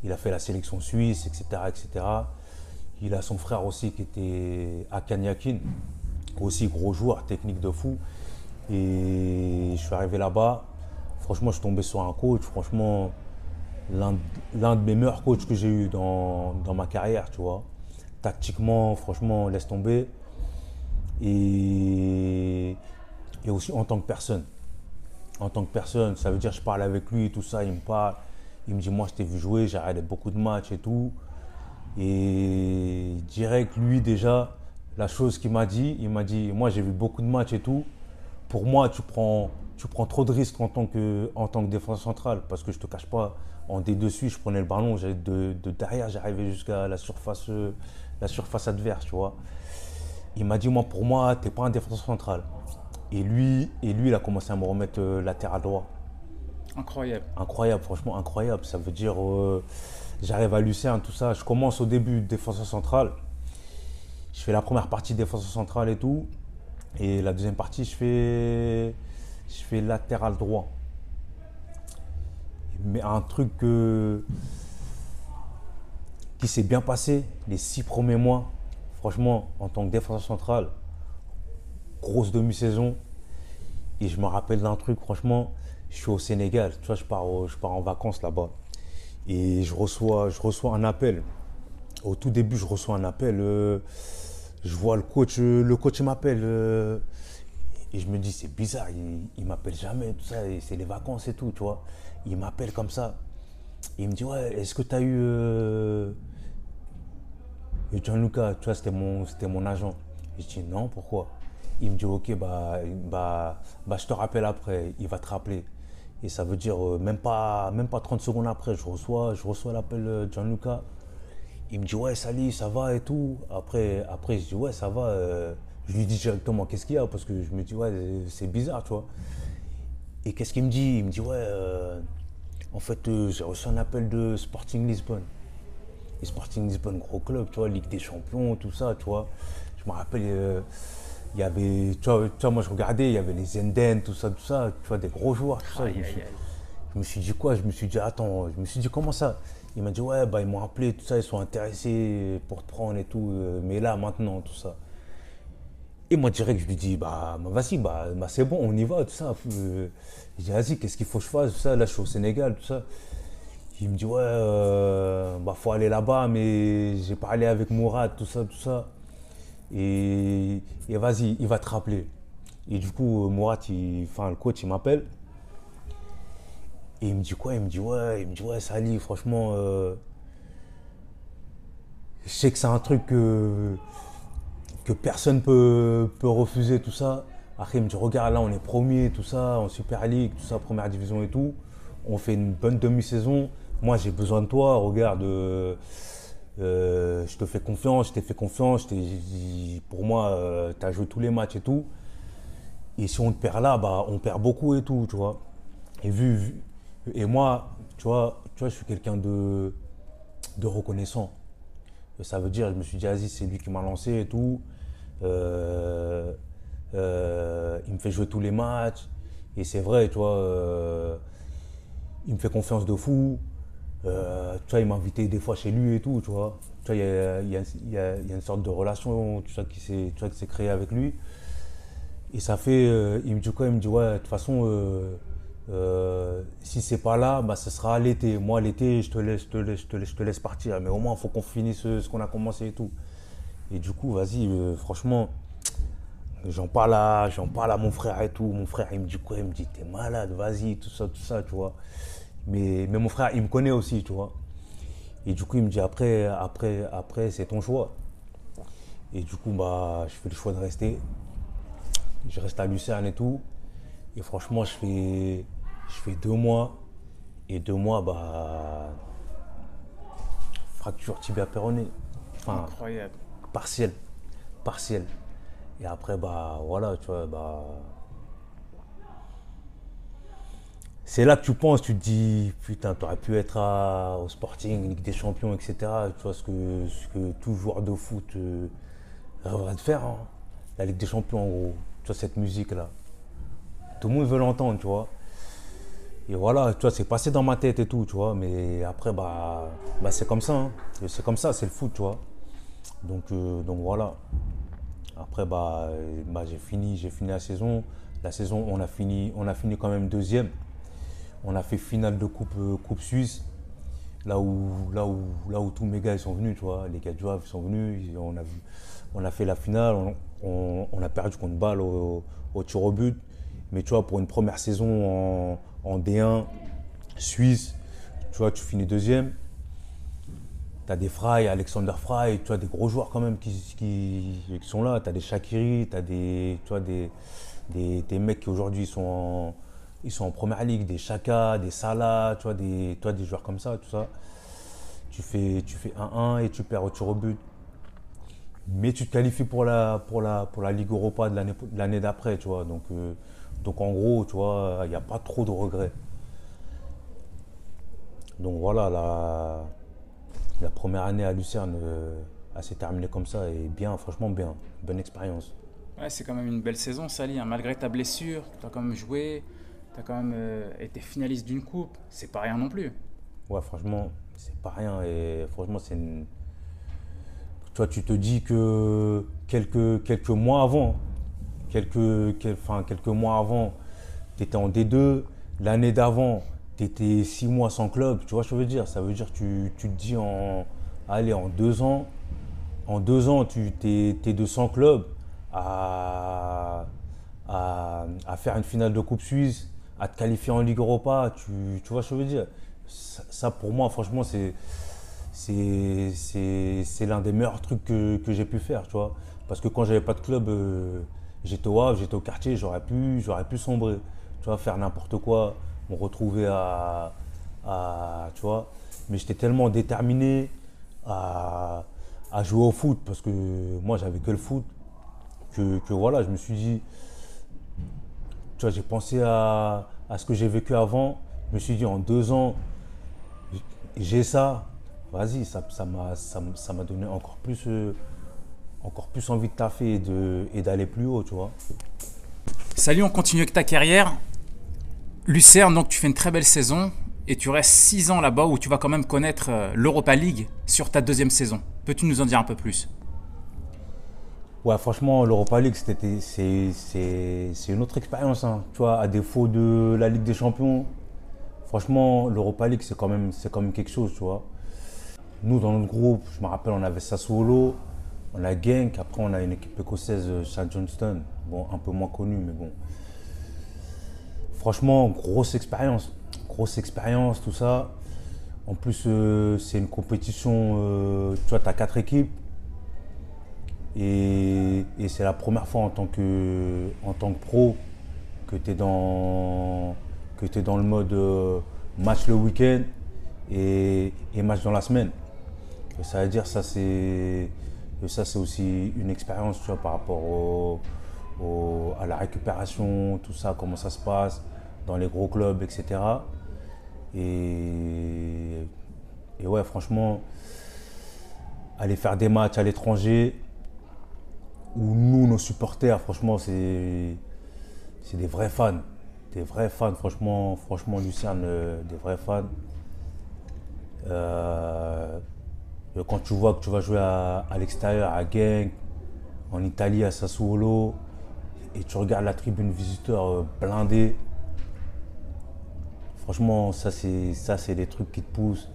il a fait la sélection suisse, etc., etc. Il a son frère aussi qui était à Kanyakin, aussi gros joueur, technique de fou. Et je suis arrivé là-bas, franchement, je suis tombé sur un coach, franchement, l'un de mes meilleurs coachs que j'ai eu dans, ma carrière, tu vois. Tactiquement, franchement, laisse tomber et, et aussi en tant que personne. En tant que personne, ça veut dire je parle avec lui tout ça, il me parle, il me dit moi je t'ai vu jouer, j'ai regardé beaucoup de matchs et tout. Et direct, lui déjà, la chose qu'il m'a dit, il m'a dit moi j'ai vu beaucoup de matchs et tout. Pour moi, tu prends, tu prends trop de risques en tant que, en tant que défenseur central parce que je te cache pas, en D2 je prenais le ballon, de, de derrière, j'arrivais jusqu'à la surface, la surface adverse, tu vois il m'a dit, moi, pour moi, tu n'es pas un défenseur central. Et lui, et lui, il a commencé à me remettre euh, latéral droit. Incroyable. Incroyable, franchement incroyable. Ça veut dire, euh, j'arrive à Lucerne, tout ça. Je commence au début défenseur central. Je fais la première partie défenseur central et tout. Et la deuxième partie, je fais, je fais latéral droit. Mais un truc qui s'est bien passé les six premiers mois, franchement, en tant que défenseur central, grosse demi-saison. Et je me rappelle d'un truc, franchement, je suis au Sénégal, tu vois, je pars, je pars en vacances là-bas. Et je reçois, je reçois un appel. Au tout début, je reçois un appel. Euh, je vois le coach, euh, le coach m'appelle. Euh, et je me dis, c'est bizarre, il, il m'appelle jamais, tout ça, c'est les vacances et tout, tu vois. Il m'appelle comme ça. Il me dit, ouais, est-ce que tu as eu et Gianluca, tu vois, c'était mon, mon agent. Je dis non, pourquoi? Il me dit ok, bah, bah, bah, je te rappelle après, il va te rappeler. Et ça veut dire euh, même, pas, même pas 30 secondes après, je reçois, je reçois l'appel de Gianluca. Il me dit ouais, salut, ça va et tout. Après, après je dis ouais, ça va. Euh, je lui dis directement qu'est-ce qu'il y a? Parce que je me dis ouais, c'est bizarre, tu vois. Et qu'est-ce qu'il me dit? Il me dit ouais, euh, en fait, j'ai reçu un appel de Sporting Lisbonne. Et Sporting Lisbonne, gros club, tu vois, Ligue des Champions, tout ça, tu vois. Je me rappelle, euh, il y avait, tu vois, moi je regardais, il y avait les Zenden, tout ça, tout ça, tu vois, des gros joueurs, tout ça. Je me, suis, dit quoi? Je me suis dit, attends, je me suis dit, comment ça? Il m'a dit, ouais, bah, ils m'ont appelé, tout ça, ils sont intéressés pour te prendre et tout, euh, mais là, maintenant, tout ça. Et moi, direct, je lui dis, bah, bah vas-y, bah, bah c'est bon, on y va, tout ça. Euh, je dis, vas-y, qu'est-ce qu'il faut que je fasse, tout ça, là, je suis au Sénégal, tout ça. Il me dit ouais, euh, bah faut aller là-bas, mais j'ai parlé avec Mourad, tout ça, tout ça. Et, vas-y, il va te rappeler. Et du coup, Mourad, il, enfin, le coach, il m'appelle. Et il me dit quoi? Il me dit ouais, il me dit ouais, Sali, franchement, euh, je sais que c'est un truc que, que personne peut, peut refuser, tout ça. Après, il me dit regarde, là, on est premier, tout ça, en Super League, tout ça, première division et tout. On fait une bonne demi-saison moi j'ai besoin de toi, regarde, euh, euh, je te fais confiance, je t'ai fait confiance, pour moi, euh, tu as joué tous les matchs et tout. Et si on te perd là, bah, on perd beaucoup et tout, tu vois. Et vu, et moi, tu vois, tu vois, je suis quelqu'un de, de reconnaissant. ça veut dire, je me suis dit, vas-y, c'est lui qui m'a lancé et tout. Euh, euh, il me fait jouer tous les matchs. Et c'est vrai, tu vois, il me fait confiance de fou. Euh, tu vois, il m'a invité des fois chez lui et tout, tu vois. Tu vois, il y a, une sorte de relation tu vois, qui s'est créée avec lui. Et ça fait, euh, il me dit quoi? Il me dit, ouais, de toute façon, euh, euh, si c'est pas là, bah, ce sera l'été. Moi, l'été, je te laisse, je te laisse, je te laisse, partir. Mais au moins, il faut qu'on finisse ce, qu'on a commencé et tout. Et du coup, vas-y, franchement, j'en parle, à, j'en parle à mon frère et tout. Mon frère, il me dit quoi? Il me dit, t'es malade, vas-y, tout ça, tout ça, tu vois. Mais, mais mon frère, il me connaît aussi, tu vois. Et du coup, il me dit, après, après, après c'est ton choix. Et du coup, bah, je fais le choix de rester. Je reste à Lucerne et tout. Et franchement, je fais, je fais deux mois. Et deux mois, bah, fracture tibia péroné. Enfin, Incroyable. partiel. Partiel. Et après, bah, voilà, tu vois, bah. C'est là que tu penses, tu te dis, putain, t'aurais pu être au Sporting, Ligue des Champions, etc. Tu vois, ce que, tout joueur de foot euh, rêverait de faire. hein. La Ligue des Champions, en gros. Tu vois, cette musique-là. Tout le monde veut l'entendre, tu vois. Et voilà, tu vois, c'est passé dans ma tête et tout, tu vois. Mais après, bah, bah c'est comme ça. hein. C'est comme ça, c'est le foot, tu vois. Donc, euh, donc voilà. Après, bah, bah, j'ai fini, j'ai fini la saison. La saison, on a fini, on a fini quand même deuxième. On a fait finale de coupe, euh, coupe suisse. Là où, là, où, là où tous mes gars ils sont venus, tu vois. Les gars de sont venus. On a, on a fait la finale. On, a perdu contre Bâle au, au tir au but. Mais tu vois, pour une première saison en, en D1 suisse, tu vois, tu finis deuxième. Tu as des Fry, Alexander Fry, tu as des gros joueurs quand même qui, qui, qui sont là. Tu as des Shakiri, tu as des, tu vois, des, des, des mecs qui aujourd'hui sont en, ils sont en première ligue, des Chaka, des Salah, tu vois, des, tu vois, des joueurs comme ça, tout ça. Tu fais, tu fais 1-1 et tu perds au tir au but. Mais tu te qualifies pour la, pour la, pour la Ligue Europa de l'année d'après, tu vois. Donc, euh, donc en gros, tu vois, il n'y a pas trop de regrets. Donc voilà, la, la première année à Lucerne, euh, elle s'est terminée comme ça et bien, franchement bien. Bonne expérience. Ouais, c'est quand même une belle saison, Sali. hein. Malgré ta blessure, tu as quand même joué, tu as quand même euh, été finaliste d'une coupe. C'est pas rien non plus. Ouais, franchement, c'est pas rien. Et franchement, c'est une. Toi, tu te dis que quelques, quelques mois avant, quelques, quelques mois avant, tu étais en D2. L'année d'avant, tu étais six mois sans club. Tu vois ce que je veux dire? Ça veut dire que tu, tu te dis en. Allez, en deux ans, en deux ans, tu t'es, t'es de 100 clubs à, à, à faire une finale de Coupe Suisse, à te qualifier en Ligue Europa. Tu, tu vois ce que je veux dire? Ça, pour moi, franchement, c'est, c'est, l'un des meilleurs trucs que, que j'ai pu faire, tu vois? Parce que quand j'avais pas de club, euh, j'étais au Havre, j'étais au quartier, j'aurais pu, pu sombrer, tu vois, faire n'importe quoi, me retrouver à, à tu vois? Mais j'étais tellement déterminé à, à jouer au foot, parce que moi, j'avais que le foot, que, que voilà, je me suis dit, tu vois, j'ai pensé à, à ce que j'ai vécu avant. Je me suis dit, en deux ans, j'ai ça. Vas-y, ça m'a ça, donné encore plus, euh, encore plus envie de taffer et de- et d'aller plus haut, tu vois. Salut, on continue avec ta carrière. Lucerne, donc tu fais une très belle saison et tu restes 6 ans là-bas où tu vas quand même connaître euh, l'Europa League sur ta deuxième saison. Peux-tu nous en dire un peu plus? Ouais, franchement, l'Europa League, c'est, une autre expérience. hein. Tu vois, à défaut de la Ligue des Champions, franchement, l'Europa League, c'est quand, même, quand même quelque chose, tu vois. Nous, dans notre groupe, je me rappelle, on avait Sassuolo, on a Genk, après on a une équipe écossaise, euh, St. Johnston. Bon, un peu moins connue, mais bon. Franchement, grosse expérience. Grosse expérience, tout ça. En plus, euh, c'est une compétition, euh, tu vois, tu as quatre équipes. Et, c'est la première fois en tant que, en tant que pro que tu es, dans que dans le mode euh, match le week-end et, et match dans la semaine. Ça veut dire ça c'est ça c'est aussi une expérience par rapport à la récupération, tout ça, comment ça se passe dans les gros clubs, etc. Et, et ouais, franchement, aller faire des matchs à l'étranger, où nous, nos supporters, franchement, c'est des vrais fans. Des vrais fans, franchement, franchement Lucien, euh, des vrais fans. Euh, quand tu vois que tu vas jouer à, l'extérieur, à Genk, en Italie, à Sassuolo, et tu regardes la tribune visiteur euh, blindée, franchement, ça c'est des trucs qui te poussent.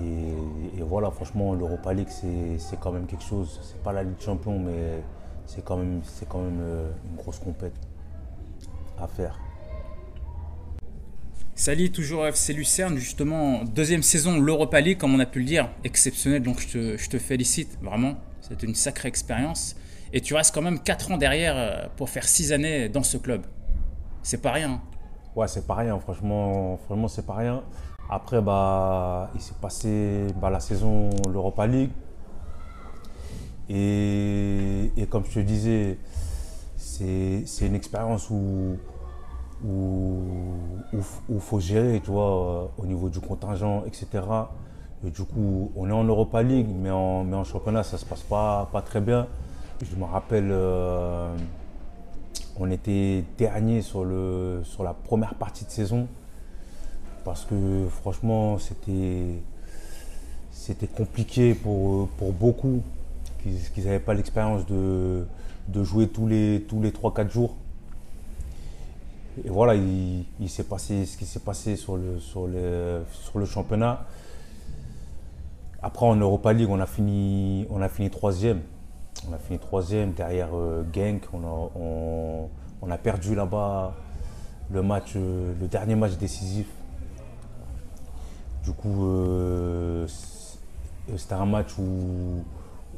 Et, voilà, franchement, l'Europa League, c'est quand même quelque chose. C'est pas la Ligue Champion, mais c'est quand même, quand même euh, une grosse compète à faire. Salut, toujours FC Lucerne, justement, deuxième saison, l'Europa League, comme on a pu le dire, exceptionnel, donc je te, félicite, vraiment, c'est une sacrée expérience. Et tu restes quand même 4 ans derrière euh, pour faire 6 années dans ce club. C'est pas rien. Hein. Ouais, c'est pas rien, franchement, franchement c'est pas rien. Après, bah, il s'est passé bah, la saison l'Europa League. Et, comme je te disais, c'est une expérience où il faut gérer, tu vois, au niveau du contingent, etc. Et du coup, on est en Europa League, mais en, mais en championnat, ça ne se passe pas, pas très bien. Je me rappelle, euh, on était dernier sur, le, sur la première partie de saison parce que franchement, c'était, c'était compliqué pour, pour beaucoup qui n'avaient pas l'expérience de, de, jouer tous les, tous les 3-4 jours. Et voilà, il, s'est passé ce qui s'est passé sur le, sur, le, sur le championnat. Après, en Europa League, on a fini, on a fini troisième. On a fini troisième derrière euh, Genk. On a, on, on a perdu là-bas le match, euh, le dernier match décisif du coup, euh, c'était un match où,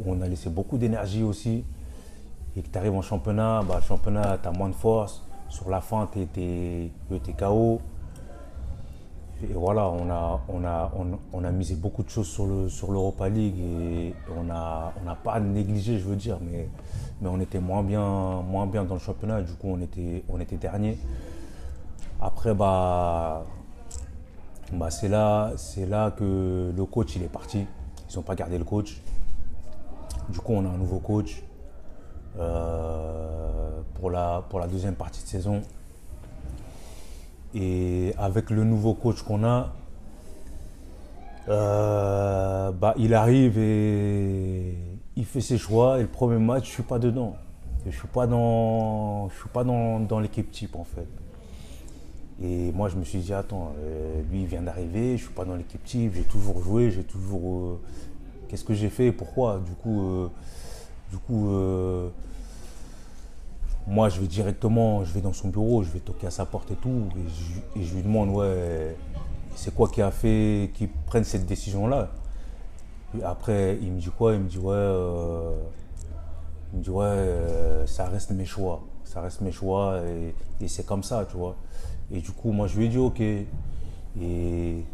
on a laissé beaucoup d'énergie aussi. Et que tu arrives en championnat, bah, championnat, tu as moins de force. Sur la fin, tu es, KO. Et voilà, on a, on, a, on, a misé beaucoup de choses sur l'Europa sur League et on n'a on pas négligé, je veux dire, mais, mais on était moins bien, moins bien dans le championnat. Du coup, on était, on était dernier. Après, bah, bah, c'est là, là que le coach il est parti. Ils n'ont pas gardé le coach. Du coup, on a un nouveau coach euh, pour, la, pour la deuxième partie de saison. Et avec le nouveau coach qu'on a, euh, bah, il arrive et il fait ses choix. Et le premier match, je ne suis pas dedans. Je ne suis pas dans, dans, dans l'équipe type en fait. Et moi, je me suis dit, attends, euh, lui, il vient d'arriver, je ne suis pas dans l'équipe type, j'ai toujours joué, j'ai toujours. Euh, qu'est-ce que j'ai fait Pourquoi? Du coup, euh, du coup moi, je vais directement, je vais dans son bureau, je vais toquer à sa porte et tout, et je, lui demande, ouais, c'est quoi qui a fait qu'il prenne cette décision-là? Après, il me dit quoi? Il me dit, ouais, il me dit, ouais, ça reste mes choix, ça reste mes choix, et c'est comme ça, tu vois. Et du coup, moi, je lui ai dit OK. Et,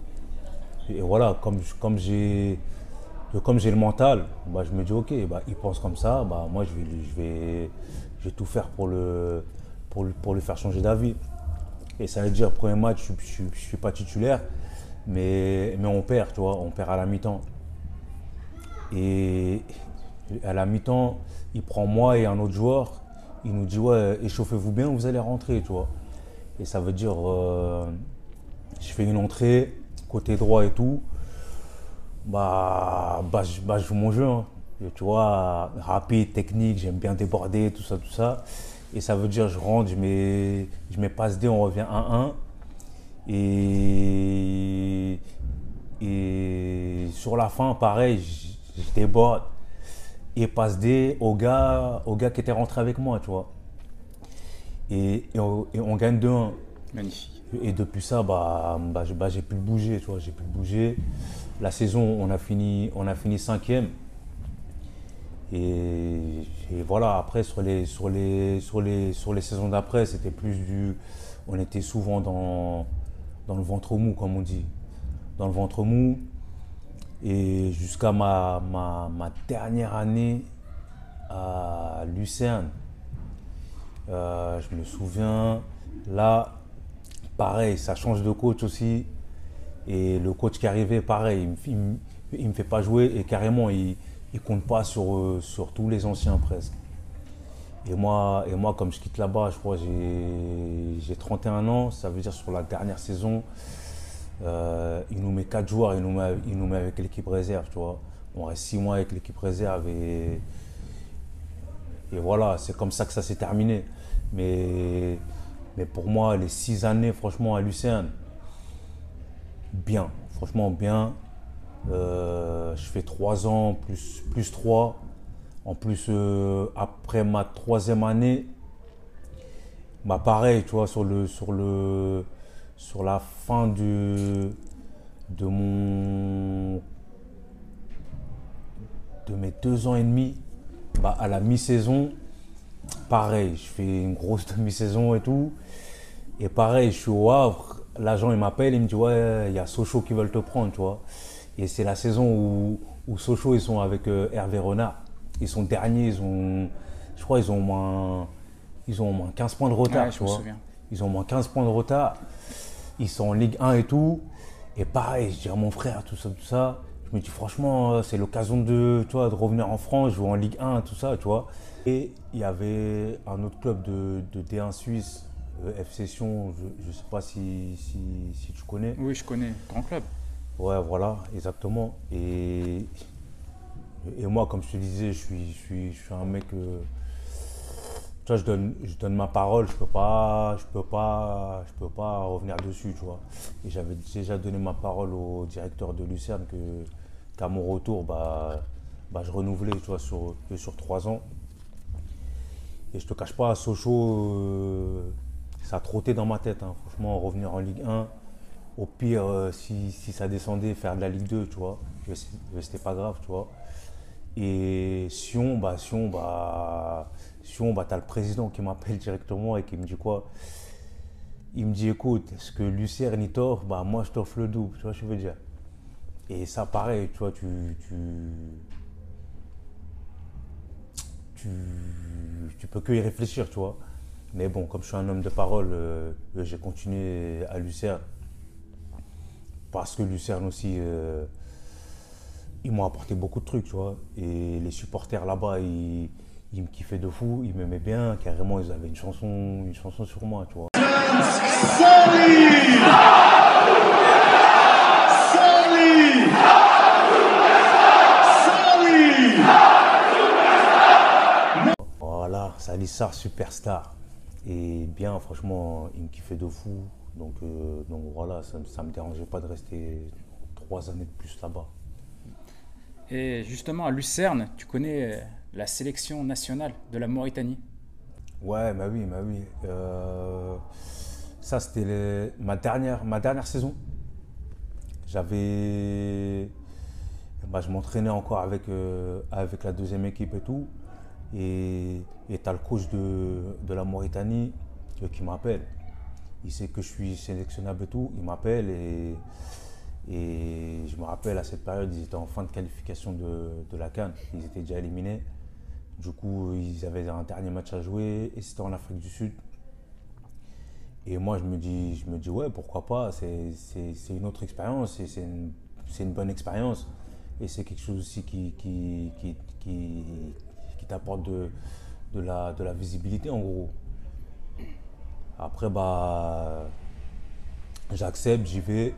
voilà, comme, comme j'ai le mental, bah, je me dis ok, bah, il pense comme ça, bah, moi je vais, je, vais, je vais tout faire pour le, pour, pour lui faire changer d'avis. Et ça veut dire, premier match, je ne suis pas titulaire, mais, mais on perd, tu vois, on perd à la mi-temps. Et à la mi-temps, il prend moi et un autre joueur, il nous dit ouais, échauffez-vous bien, vous allez rentrer, tu vois. Et ça veut dire, euh, je fais une entrée, côté droit et tout, bah, bah, je, bah, joue mon jeu. Hein. tu vois, rapide, technique, j'aime bien déborder, tout ça, tout ça. Et ça veut dire, je rentre, je mets, je mets passe D, on revient 1-1. Et, et sur la fin, pareil, je, déborde et passe D au gars, au gars qui était rentré avec moi, tu vois et, on, gagne 2-1. Magnifique. Et depuis ça, bah, bah, bah j'ai pu bouger, tu vois, j'ai pu bouger. La saison, on a fini, on a fini cinquième. Et, voilà, après, sur les, sur les, sur les, sur les saisons d'après, c'était plus du. On était souvent dans, dans le ventre mou, comme on dit. Dans le ventre mou. Et jusqu'à ma, ma, ma, dernière année à Lucerne, euh, je me souviens, là, pareil, ça change de coach aussi. Et le coach qui arrivé, pareil, il ne me, fait pas jouer et carrément, il ne compte pas sur, euh, sur tous les anciens presque. Et moi, et moi, comme je quitte là-bas, je crois j'ai 31 ans, ça veut dire sur la dernière saison, euh, il nous met 4 joueurs, il nous met, il nous met avec l'équipe réserve, tu vois. On reste 6 mois avec l'équipe réserve et, et voilà, c'est comme ça que ça s'est terminé. Mais, mais pour moi, les 6 années, franchement, à Lucerne, bien, franchement bien. Euh, je fais 3 ans plus, plus 3. En plus, euh, après ma troisième année, bah pareil, tu vois, sur, le, sur, le, sur la fin de mon de mes deux ans et demi, bah à la mi-saison, pareil, je fais une grosse demi-saison et tout. Et pareil, je suis au Havre, l'agent il m'appelle, il me dit ouais, il y a Sochaux qui veulent te prendre, tu vois. Et c'est la saison où, où Sochaux ils sont avec euh, Hervé Renard. Ils sont derniers, ils ont, je crois, ils ont au moins, ils ont au moins 15 points de retard, Ouais, tu je me vois. souviens. Ils ont au moins 15 points de retard. Ils sont en Ligue 1 et tout. Et pareil, je dis à mon frère, tout ça, tout ça. Je me dis, franchement, euh, c'est l'occasion de, tu vois, de revenir en France, jouer en Ligue 1, tout ça, tu vois. Et il y avait un autre club de, de D1 Suisse, euh, FC Sion, je ne sais pas si, si, si tu connais. Oui, je connais. Grand club. Ouais, voilà, exactement. Et, et moi, comme je te disais, je suis, je suis, je suis un mec. euh, tu vois, je donne, je donne ma parole, je peux pas, je peux pas, je peux pas revenir dessus, tu vois. Et j'avais déjà donné ma parole au directeur de Lucerne que qu'à mon retour, bah, bah, je renouvelais, tu vois, sur, sur trois ans. Et je te cache pas, à Sochaux, euh, ça a trotté dans ma tête. hein. Franchement, revenir en Ligue 1, au pire, euh, si, si ça descendait, faire de la Ligue 2, tu vois. C'était pas grave, tu vois. Et Sion, bah, Sion, bah, Sion, bah, t'as le président qui m'appelle directement et qui me dit quoi? Il me dit, écoute, est-ce que Lucerne, t'offre Bah, moi, je t'offre le double, tu vois ce je veux dire? Et ça, pareil, tu vois, tu, tu, tu, peux que y réfléchir, tu vois. Mais bon, comme je suis un homme de parole, euh, j'ai continué à Lucerne. Parce que Lucerne aussi, euh, ils m'ont apporté beaucoup de trucs, tu vois. Et les supporters là-bas, ils, ils me kiffaient de fou, ils m'aimaient bien. Carrément, ils avaient une chanson, une chanson sur moi, tu vois. Salissar superstar. Et bien, franchement, il me kiffait de fou. Donc, euh, donc voilà, ça ne me dérangeait pas de rester trois années de plus là-bas. Et justement, à Lucerne, tu connais euh, la sélection nationale de la Mauritanie. Ouais, bah oui, bah oui. Euh, ça, c'était ma, dernière, ma dernière saison. J'avais. bah, je m'entraînais encore avec, euh, avec la deuxième équipe et tout. Et tu as le coach de, de la Mauritanie euh, qui m'appelle. Il sait que je suis sélectionnable et tout. Il m'appelle et, et je me rappelle à cette période, ils étaient en fin de qualification de, de la Cannes. Ils étaient déjà éliminés. Du coup, ils avaient un dernier match à jouer et c'était en Afrique du Sud. Et moi, je me dis, je me dis ouais, pourquoi pas, c'est une autre expérience, c'est une, une bonne expérience. Et c'est quelque chose aussi qui, qui t'apporte de, de, la, de la visibilité, en gros. Après, bah, j'accepte, j'y vais.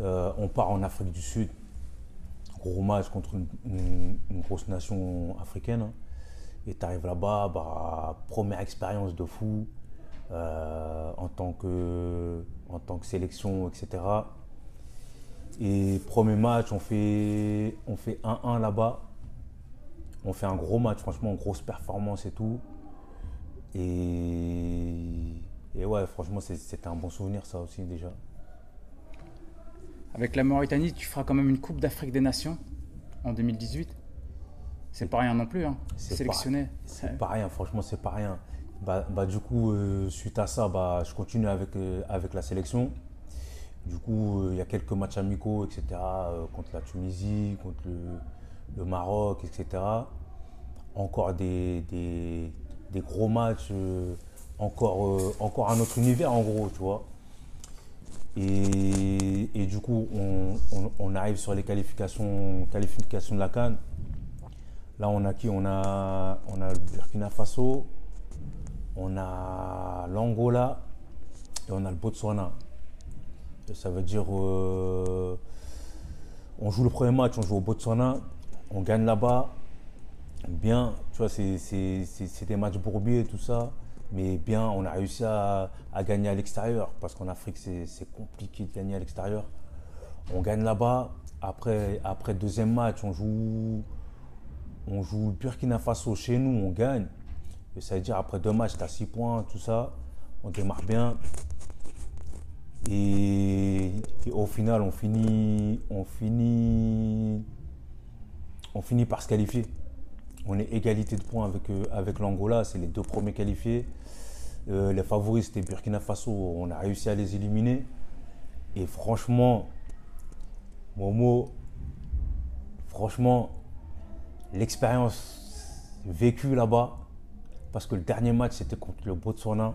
Euh, on part en Afrique du Sud gros match contre une, grosse nation africaine. hein. Et tu arrives là-bas, bah, première expérience de fou euh, en, tant que, en tant que sélection, etc. Et premier match, on fait on fait 1-1 là-bas. On fait un gros match, franchement, grosse performance et tout. Et, et ouais, franchement, c'était un bon souvenir, ça aussi, déjà. Avec la Mauritanie, tu feras quand même une Coupe d'Afrique des Nations en 2018. C'est pas rien non plus, hein. C'est Sélectionné. C'est pas rien, franchement, c'est pas rien. Bah, bah, du coup, euh, suite à ça, bah, je continue avec, euh, avec la sélection. Du coup, euh, il y a quelques matchs amicaux, etc., contre la Tunisie, contre le, le Maroc, etc. Encore des, gros matchs, euh, encore, euh, encore un autre univers, en gros, tu vois. Et, et du coup, on, arrive sur les qualifications, qualifications de la Cannes. Là, on a qui? On a, on a le Burkina Faso, on a l'Angola et on a le Botswana. Ça veut dire, euh, on joue le premier match, on joue au Botswana, on gagne là-bas. Bien, tu vois, c'est- des matchs bourbiers et tout ça. Mais bien, on a réussi à, à gagner à l'extérieur. Parce qu'en Afrique, c'est c'est compliqué de gagner à l'extérieur. On gagne là-bas. Après, après deuxième match, on joue, on joue le Burkina Faso chez nous, on gagne. Et ça veut dire après deux matchs, tu as six points, tout ça. On démarre bien. Et, et au final, on finit, on finit, on finit par se qualifier. On est égalité de points avec, euh, l'Angola, c'est les deux premiers qualifiés. Euh, les favoris, c'était Burkina Faso, on a réussi à les éliminer. Et franchement, Momo, franchement, l'expérience vécue là-bas, parce que le dernier match, c'était contre le Botswana.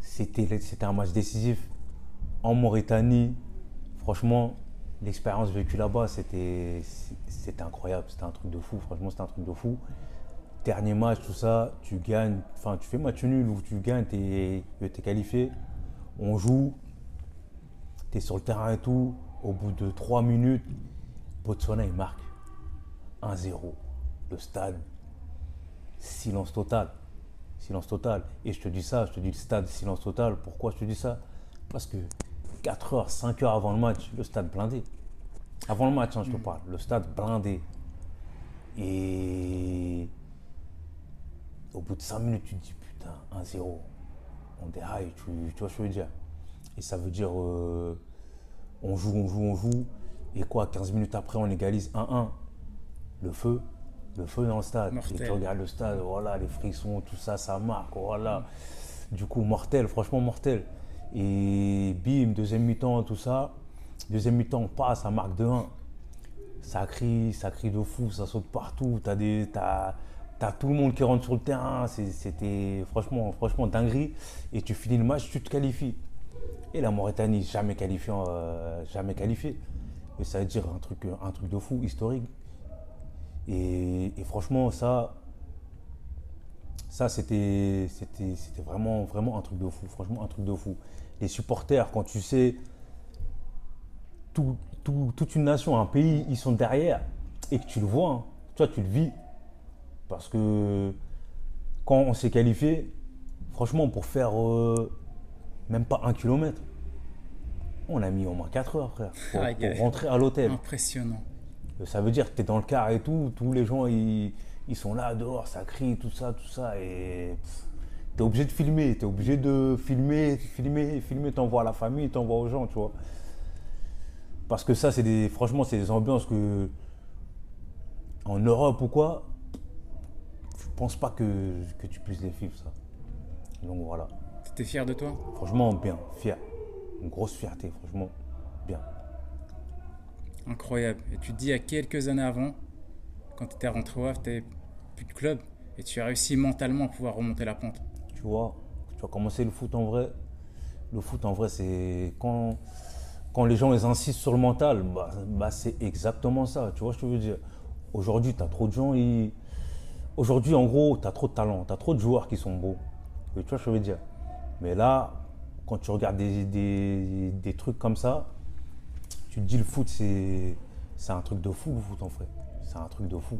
C'était un match décisif en Mauritanie. Franchement, l'expérience vécue là-bas, c'était incroyable. C'était un truc de fou. Franchement, c'était un truc de fou. Dernier match, tout ça, tu gagnes. Enfin, tu fais match nul ou tu gagnes, tu es, qualifié. On joue. Tu es sur le terrain et tout. Au bout de 3 minutes, Botswana, il marque 1-0. Le stade, silence total. Silence total. Et je te dis ça, je te dis le stade, silence total. Pourquoi je te dis ça? Parce que 4 heures, 5 heures avant le match, le stade blindé. Avant le match, hein, je te parle. Le stade blindé. Et au bout de 5 minutes, tu te dis putain, 1-0. On déraille, tu, tu vois ce que je veux dire? Et ça veut dire euh, on joue, on joue, on joue. Et quoi, 15 minutes après, on égalise 1-1. Le feu, le feu dans le stade. Mortel. Et tu regardes le stade, voilà, les frissons, tout ça, ça marque, voilà. Du coup, mortel, franchement mortel. Et bim, deuxième mi-temps, tout ça. Deuxième mi-temps, on passe, ça marque 2-1. Ça crie, ça crie de fou, ça saute partout. T'as t'as, t'as tout le monde qui rentre sur le terrain. C'était franchement, franchement dinguerie. Et tu finis le match, tu te qualifies. Et la Mauritanie, jamais qualifiée, euh, jamais qualifiée. Et ça veut dire un truc, un truc de fou, historique. Et, et franchement, ça, ça c'était, c'était, c'était vraiment, vraiment un truc de fou. Franchement, un truc de fou. Les supporters, quand tu sais, tout- tout- toute une nation, un pays, ils sont derrière et que tu le vois, hein, toi, tu le vis. Parce que quand on s'est qualifié, franchement, pour faire euh, même pas un kilomètre, on a mis au moins 4 heures, frère, pour, Ah, rentrer à l'hôtel. Impressionnant. Ça veut dire que tu es dans le car et tout, tous les gens ils, ils sont là dehors, ça crie, tout ça, tout ça, et tu es obligé de filmer, tu es obligé de filmer, filmer, filmer, t'envoies à la famille, t'envoies aux gens, tu vois. Parce que ça, c'est des, franchement, c'est des ambiances que, en Europe ou quoi, je pense pas que, que tu puisses les vivre, ça. Donc voilà. T'étais fier de toi? Franchement, bien, fier. Une grosse fierté, franchement, bien. Incroyable. Et tu te dis, il y a quelques années avant, quand tu étais rentré au Havre, tu plus de club. Et tu as réussi mentalement à pouvoir remonter la pente. Tu vois, tu vas commencer le foot en vrai. Le foot en vrai, c'est quand, quand les gens ils insistent sur le mental, bah, bah, c'est exactement ça. Tu vois je veux dire Aujourd'hui, tu as trop de gens. Aujourd'hui, en gros, tu as trop de talent, tu as trop de joueurs qui sont beaux. Tu vois je veux dire? Mais là, quand tu regardes des, trucs comme ça, tu te dis le foot, c'est c'est un truc de fou, le foot en vrai. C'est un truc de fou.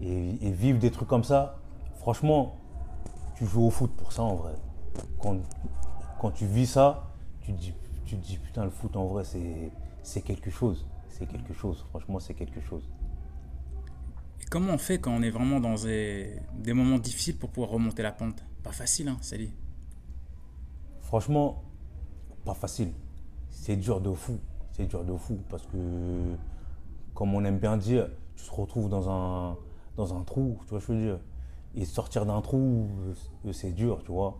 Et, et vivre des trucs comme ça, franchement, tu joues au foot pour ça en vrai. Quand, quand tu vis ça, tu te dis, tu te dis putain, le foot en vrai, c'est c'est quelque chose. C'est quelque chose. Franchement, c'est quelque chose. Et comment on fait quand on est vraiment dans des, des moments difficiles pour pouvoir remonter la pente? Pas facile, hein, Sally Franchement, pas facile. C'est dur de fou. C'est dur de fou parce que, comme on aime bien dire, tu te retrouves dans un, dans un trou, tu vois ce que je veux dire? Et sortir d'un trou, euh, c'est dur, tu vois.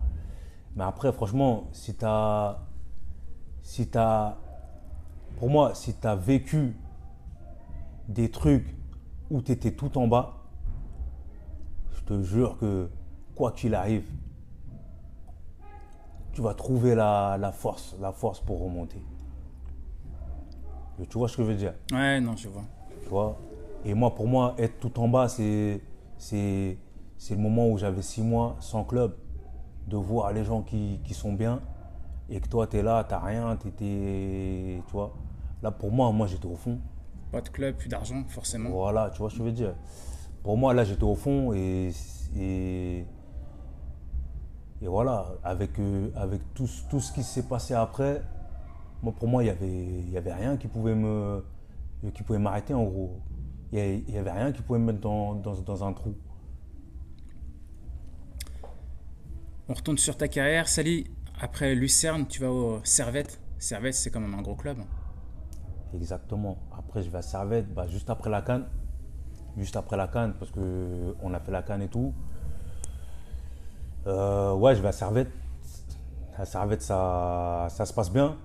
Mais après, franchement, si tu as. Si tu Pour moi, si tu as vécu des trucs où tu étais tout en bas, je te jure que, quoi qu'il arrive, tu vas trouver la, la force, la force pour remonter. Tu vois ce que je veux dire? Ouais, non, je vois. Tu vois? Et moi, pour moi, être tout en bas, c'est c'est c'est le moment où j'avais six mois sans club, de voir les gens qui, qui sont bien et que toi, tu es là, tu rien, tu étais. Tu vois. Là, pour moi, moi, j'étais au fond. Pas de club, plus d'argent, forcément. Voilà, tu vois ce que je veux dire. Pour moi, là, j'étais au fond et. et et voilà, avec, euh, avec tout, ce- tout ce qui s'est passé après, moi, pour moi, il n'y avait, y avait rien qui pouvait me qui pouvait m'arrêter en gros. Il n'y avait rien qui pouvait me mettre dans, dans, dans un trou. On retourne sur ta carrière. Sally, après Lucerne, tu vas au Servette. Servette, c'est quand même un gros club. Exactement. Après, je vais à Servette, bah, juste après la canne. Juste après la canne, parce qu'on a fait la canne et tout. Euh, ouais, je vais à Servette. À Servette, ça, ça se passe bien.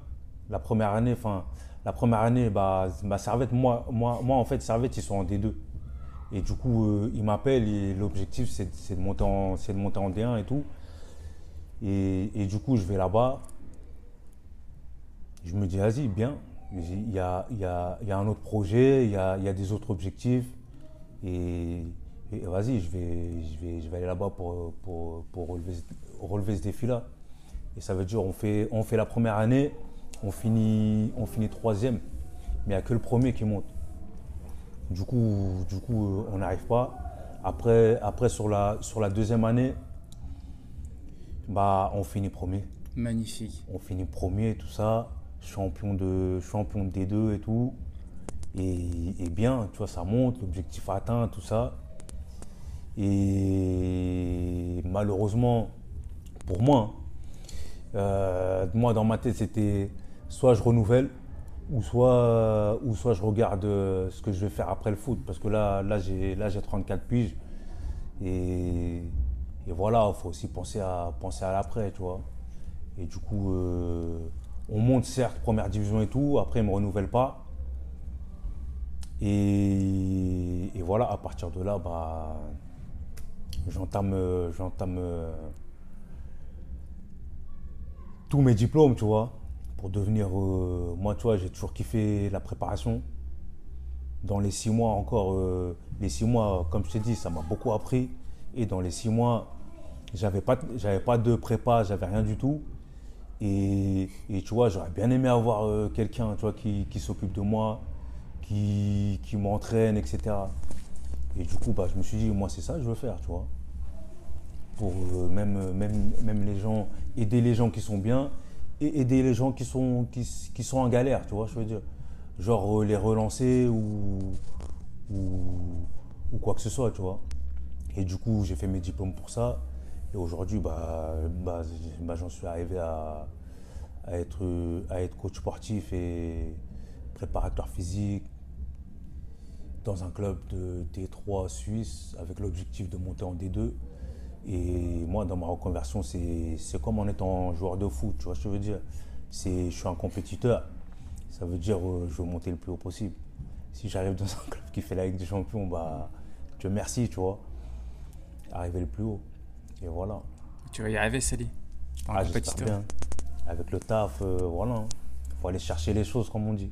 La première année, enfin, la première année, bah, bah, Servette, moi, moi, moi, en fait, Servette, ils sont en D2. Et du coup, euh, ils m'appellent et l'objectif, c'est de, de monter en D1 et tout. Et, du coup, je vais là-bas. Je me dis, vas-y, bien. Il y a, un autre projet, il y a, des autres objectifs. Et, vas-y, je vais, je, vais, je vais aller là-bas pour, relever, relever ce défi-là. Et ça veut dire, on fait, on fait la première année, on finit, on finit troisième, mais il n'y a que le premier qui monte. Du coup, du coup on n'arrive pas. Après, après sur, la, sur la deuxième année, bah, on finit premier Magnifique. on finit premier, tout ça, champion de champion de D2 et tout. Et, et bien, tu vois, ça monte, l'objectif atteint, tout ça. Et malheureusement, pour moi, euh, moi dans ma tête, c'était soit je renouvelle, ou soit, ou soit je regarde euh, ce que je vais faire après le foot. Parce que là, là, j'ai 34 piges. Et, et voilà, il faut aussi penser à, penser à l'après, tu vois. Et du coup, euh, on monte certes première division et tout, après ils ne me renouvellent pas. Et, voilà, à partir de là, bah, j'entame, j'entame euh, tous mes diplômes, tu vois, pour devenir. euh, moi, tu vois, j'ai toujours kiffé la préparation. Dans les six mois encore, les six mois, comme je t'ai dit, ça m'a beaucoup appris. Et dans les six mois, j'avais pas, j'avais pas de prépa, j'avais rien du tout. Et, et tu vois, j'aurais bien aimé avoir euh, quelqu'un, tu vois, qui, qui s'occupe de moi, qui, qui m'entraîne, etc. Et du coup, bah, je me suis dit, moi, c'est ça que je veux faire, tu vois. Pour euh, même, même, même les gens, aider les gens qui sont bien et aider les gens qui sont, qui, sont en galère, tu vois, je veux dire. Genre euh, les relancer ou, ou, ou quoi que ce soit, tu vois. Et du coup, j'ai fait mes diplômes pour ça. Et aujourd'hui, bah, bah, bah, j'en suis arrivé à, être, à être coach sportif et préparateur physique dans un club de D3 suisse avec l'objectif de monter en D2. Et moi, dans ma reconversion, c'est comme en étant joueur de foot, tu vois je veux dire? Je suis un compétiteur. Ça veut dire euh, je veux monter le plus haut possible. Si j'arrive dans un club qui fait la Ligue des Champions, bah, Dieu merci, tu vois. Arriver le plus haut. Et voilà. Tu vas y arriver, Sally. Ah, bien. Avec le taf, euh, voilà. Il faut aller chercher les choses, comme on dit.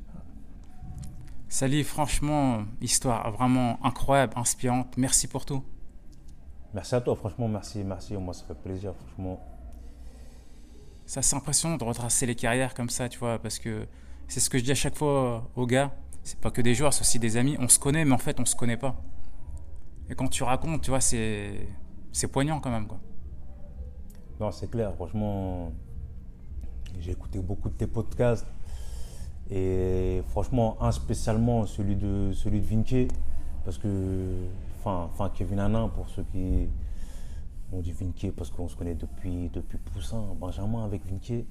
Sally, franchement, histoire vraiment incroyable, inspirante. Merci pour tout. Merci à toi, franchement, merci, merci. Moi, ça fait plaisir, franchement. Ça, c'est impressionnant de retracer les carrières comme ça, tu vois, parce que c'est ce que je dis à chaque fois aux gars. C'est pas que des joueurs, c'est aussi des amis. On se connaît, mais en fait, on se connaît pas. Et quand tu racontes, tu vois, c'est c'est poignant quand même, quoi. Non, c'est clair, franchement, j'ai écouté beaucoup de tes podcasts. Et franchement, un spécialement, celui de, celui de parce que, enfin, Kevin Hanin, pour ceux qui ont dit Vinci, parce qu'on se connaît depuis, depuis Poussin, Benjamin avec Vinci.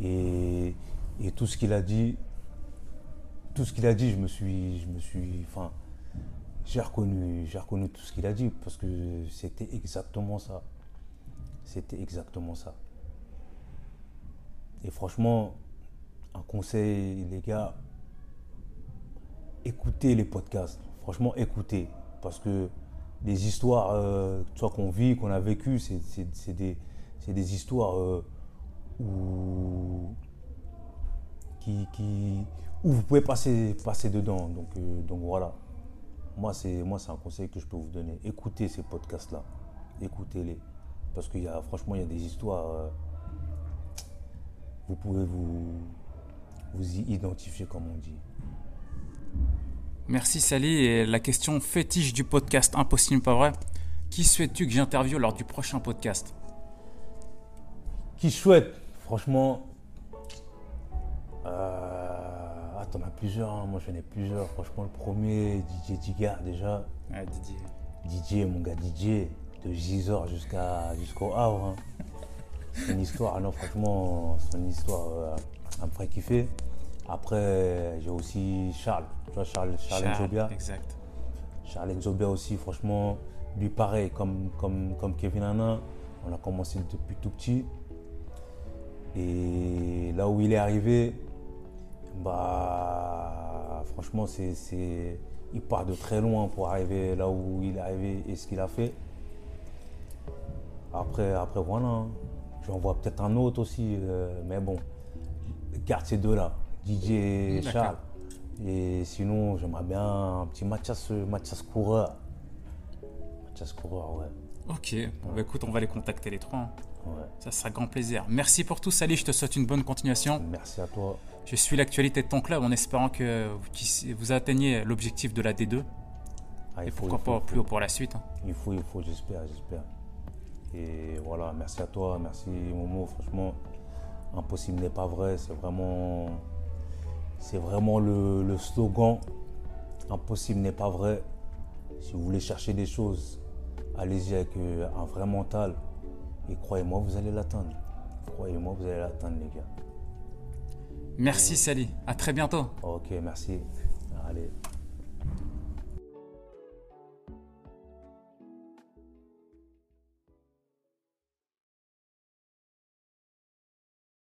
Et, et tout ce qu'il a dit, tout ce qu'il a dit, je me suis, je me suis, enfin, j'ai reconnu, reconnu tout ce qu'il a dit, parce que c'était exactement ça. C'était exactement ça. Et franchement, un conseil, les gars, écoutez les podcasts. Franchement, écoutez. Parce que les histoires euh, qu'on vit, qu'on a vécues, c'est des, des histoires euh, où, qui, qui- où vous pouvez passer, passer dedans. Donc, euh, donc voilà. Moi, c'est moi, c'est un conseil que je peux vous donner. Écoutez ces podcasts-là. Écoutez-les. Parce qu'il y a, franchement, il y a des histoires. euh, vous pouvez vous, vous y identifier, comme on dit. Merci Sally. Et la question fétiche du podcast Impossible pas vrai. Qui souhaites-tu que j'interviewe lors du prochain podcast? Qui souhaite, franchement. T'en as plusieurs, hein. moi j'en ai plusieurs. Franchement, le premier, DJ Diga, déjà. Ouais, Didier. DJ, mon gars, DJ, de Gisors jusqu'à jusqu'au Havre. hein. Son histoire, non, franchement, son histoire, euh, elle me ferait kiffer. Après, j'ai aussi Charles, tu vois, Charles, Charles, Charles, Nzobia. Exact. Charles Nzobia aussi, franchement, lui pareil, comme, comme, comme Kevin Hanna, on a commencé depuis tout petit. Et là où il est arrivé, bah, franchement, c'est, c'est- il part de très loin pour arriver là où il est arrivé et ce qu'il a fait. Après, après voilà, hein. j'en vois peut-être un autre aussi, euh, mais bon, garde ces deux-là, DJ et D'accord. Charles. Et sinon, j'aimerais bien un petit Mathias, Mathias Coureur. Mathias Coureur, ouais. Ok. Bon, bah, écoute, on va les contacter les trois. hein. ouais. Ça sera grand plaisir. Merci pour tout, Sally. Je te souhaite une bonne continuation. Merci à toi. Je suis l'actualité de ton club en espérant que vous, atteigniez l'objectif de la D2. Ah, Et il faut, pourquoi il faut, pas plus haut pour la suite. hein. Il faut, il faut, j'espère, j'espère. Et voilà, merci à toi, merci Momo. Franchement, impossible n'est pas vrai. C'est vraiment, c'est vraiment le, le slogan. Impossible n'est pas vrai. Si vous voulez chercher des choses, allez-y avec euh, un vrai mental. Et croyez-moi, vous allez l'atteindre. Croyez-moi, vous allez l'atteindre, les gars. Merci, Sally. À très bientôt. Ok, merci. Allez.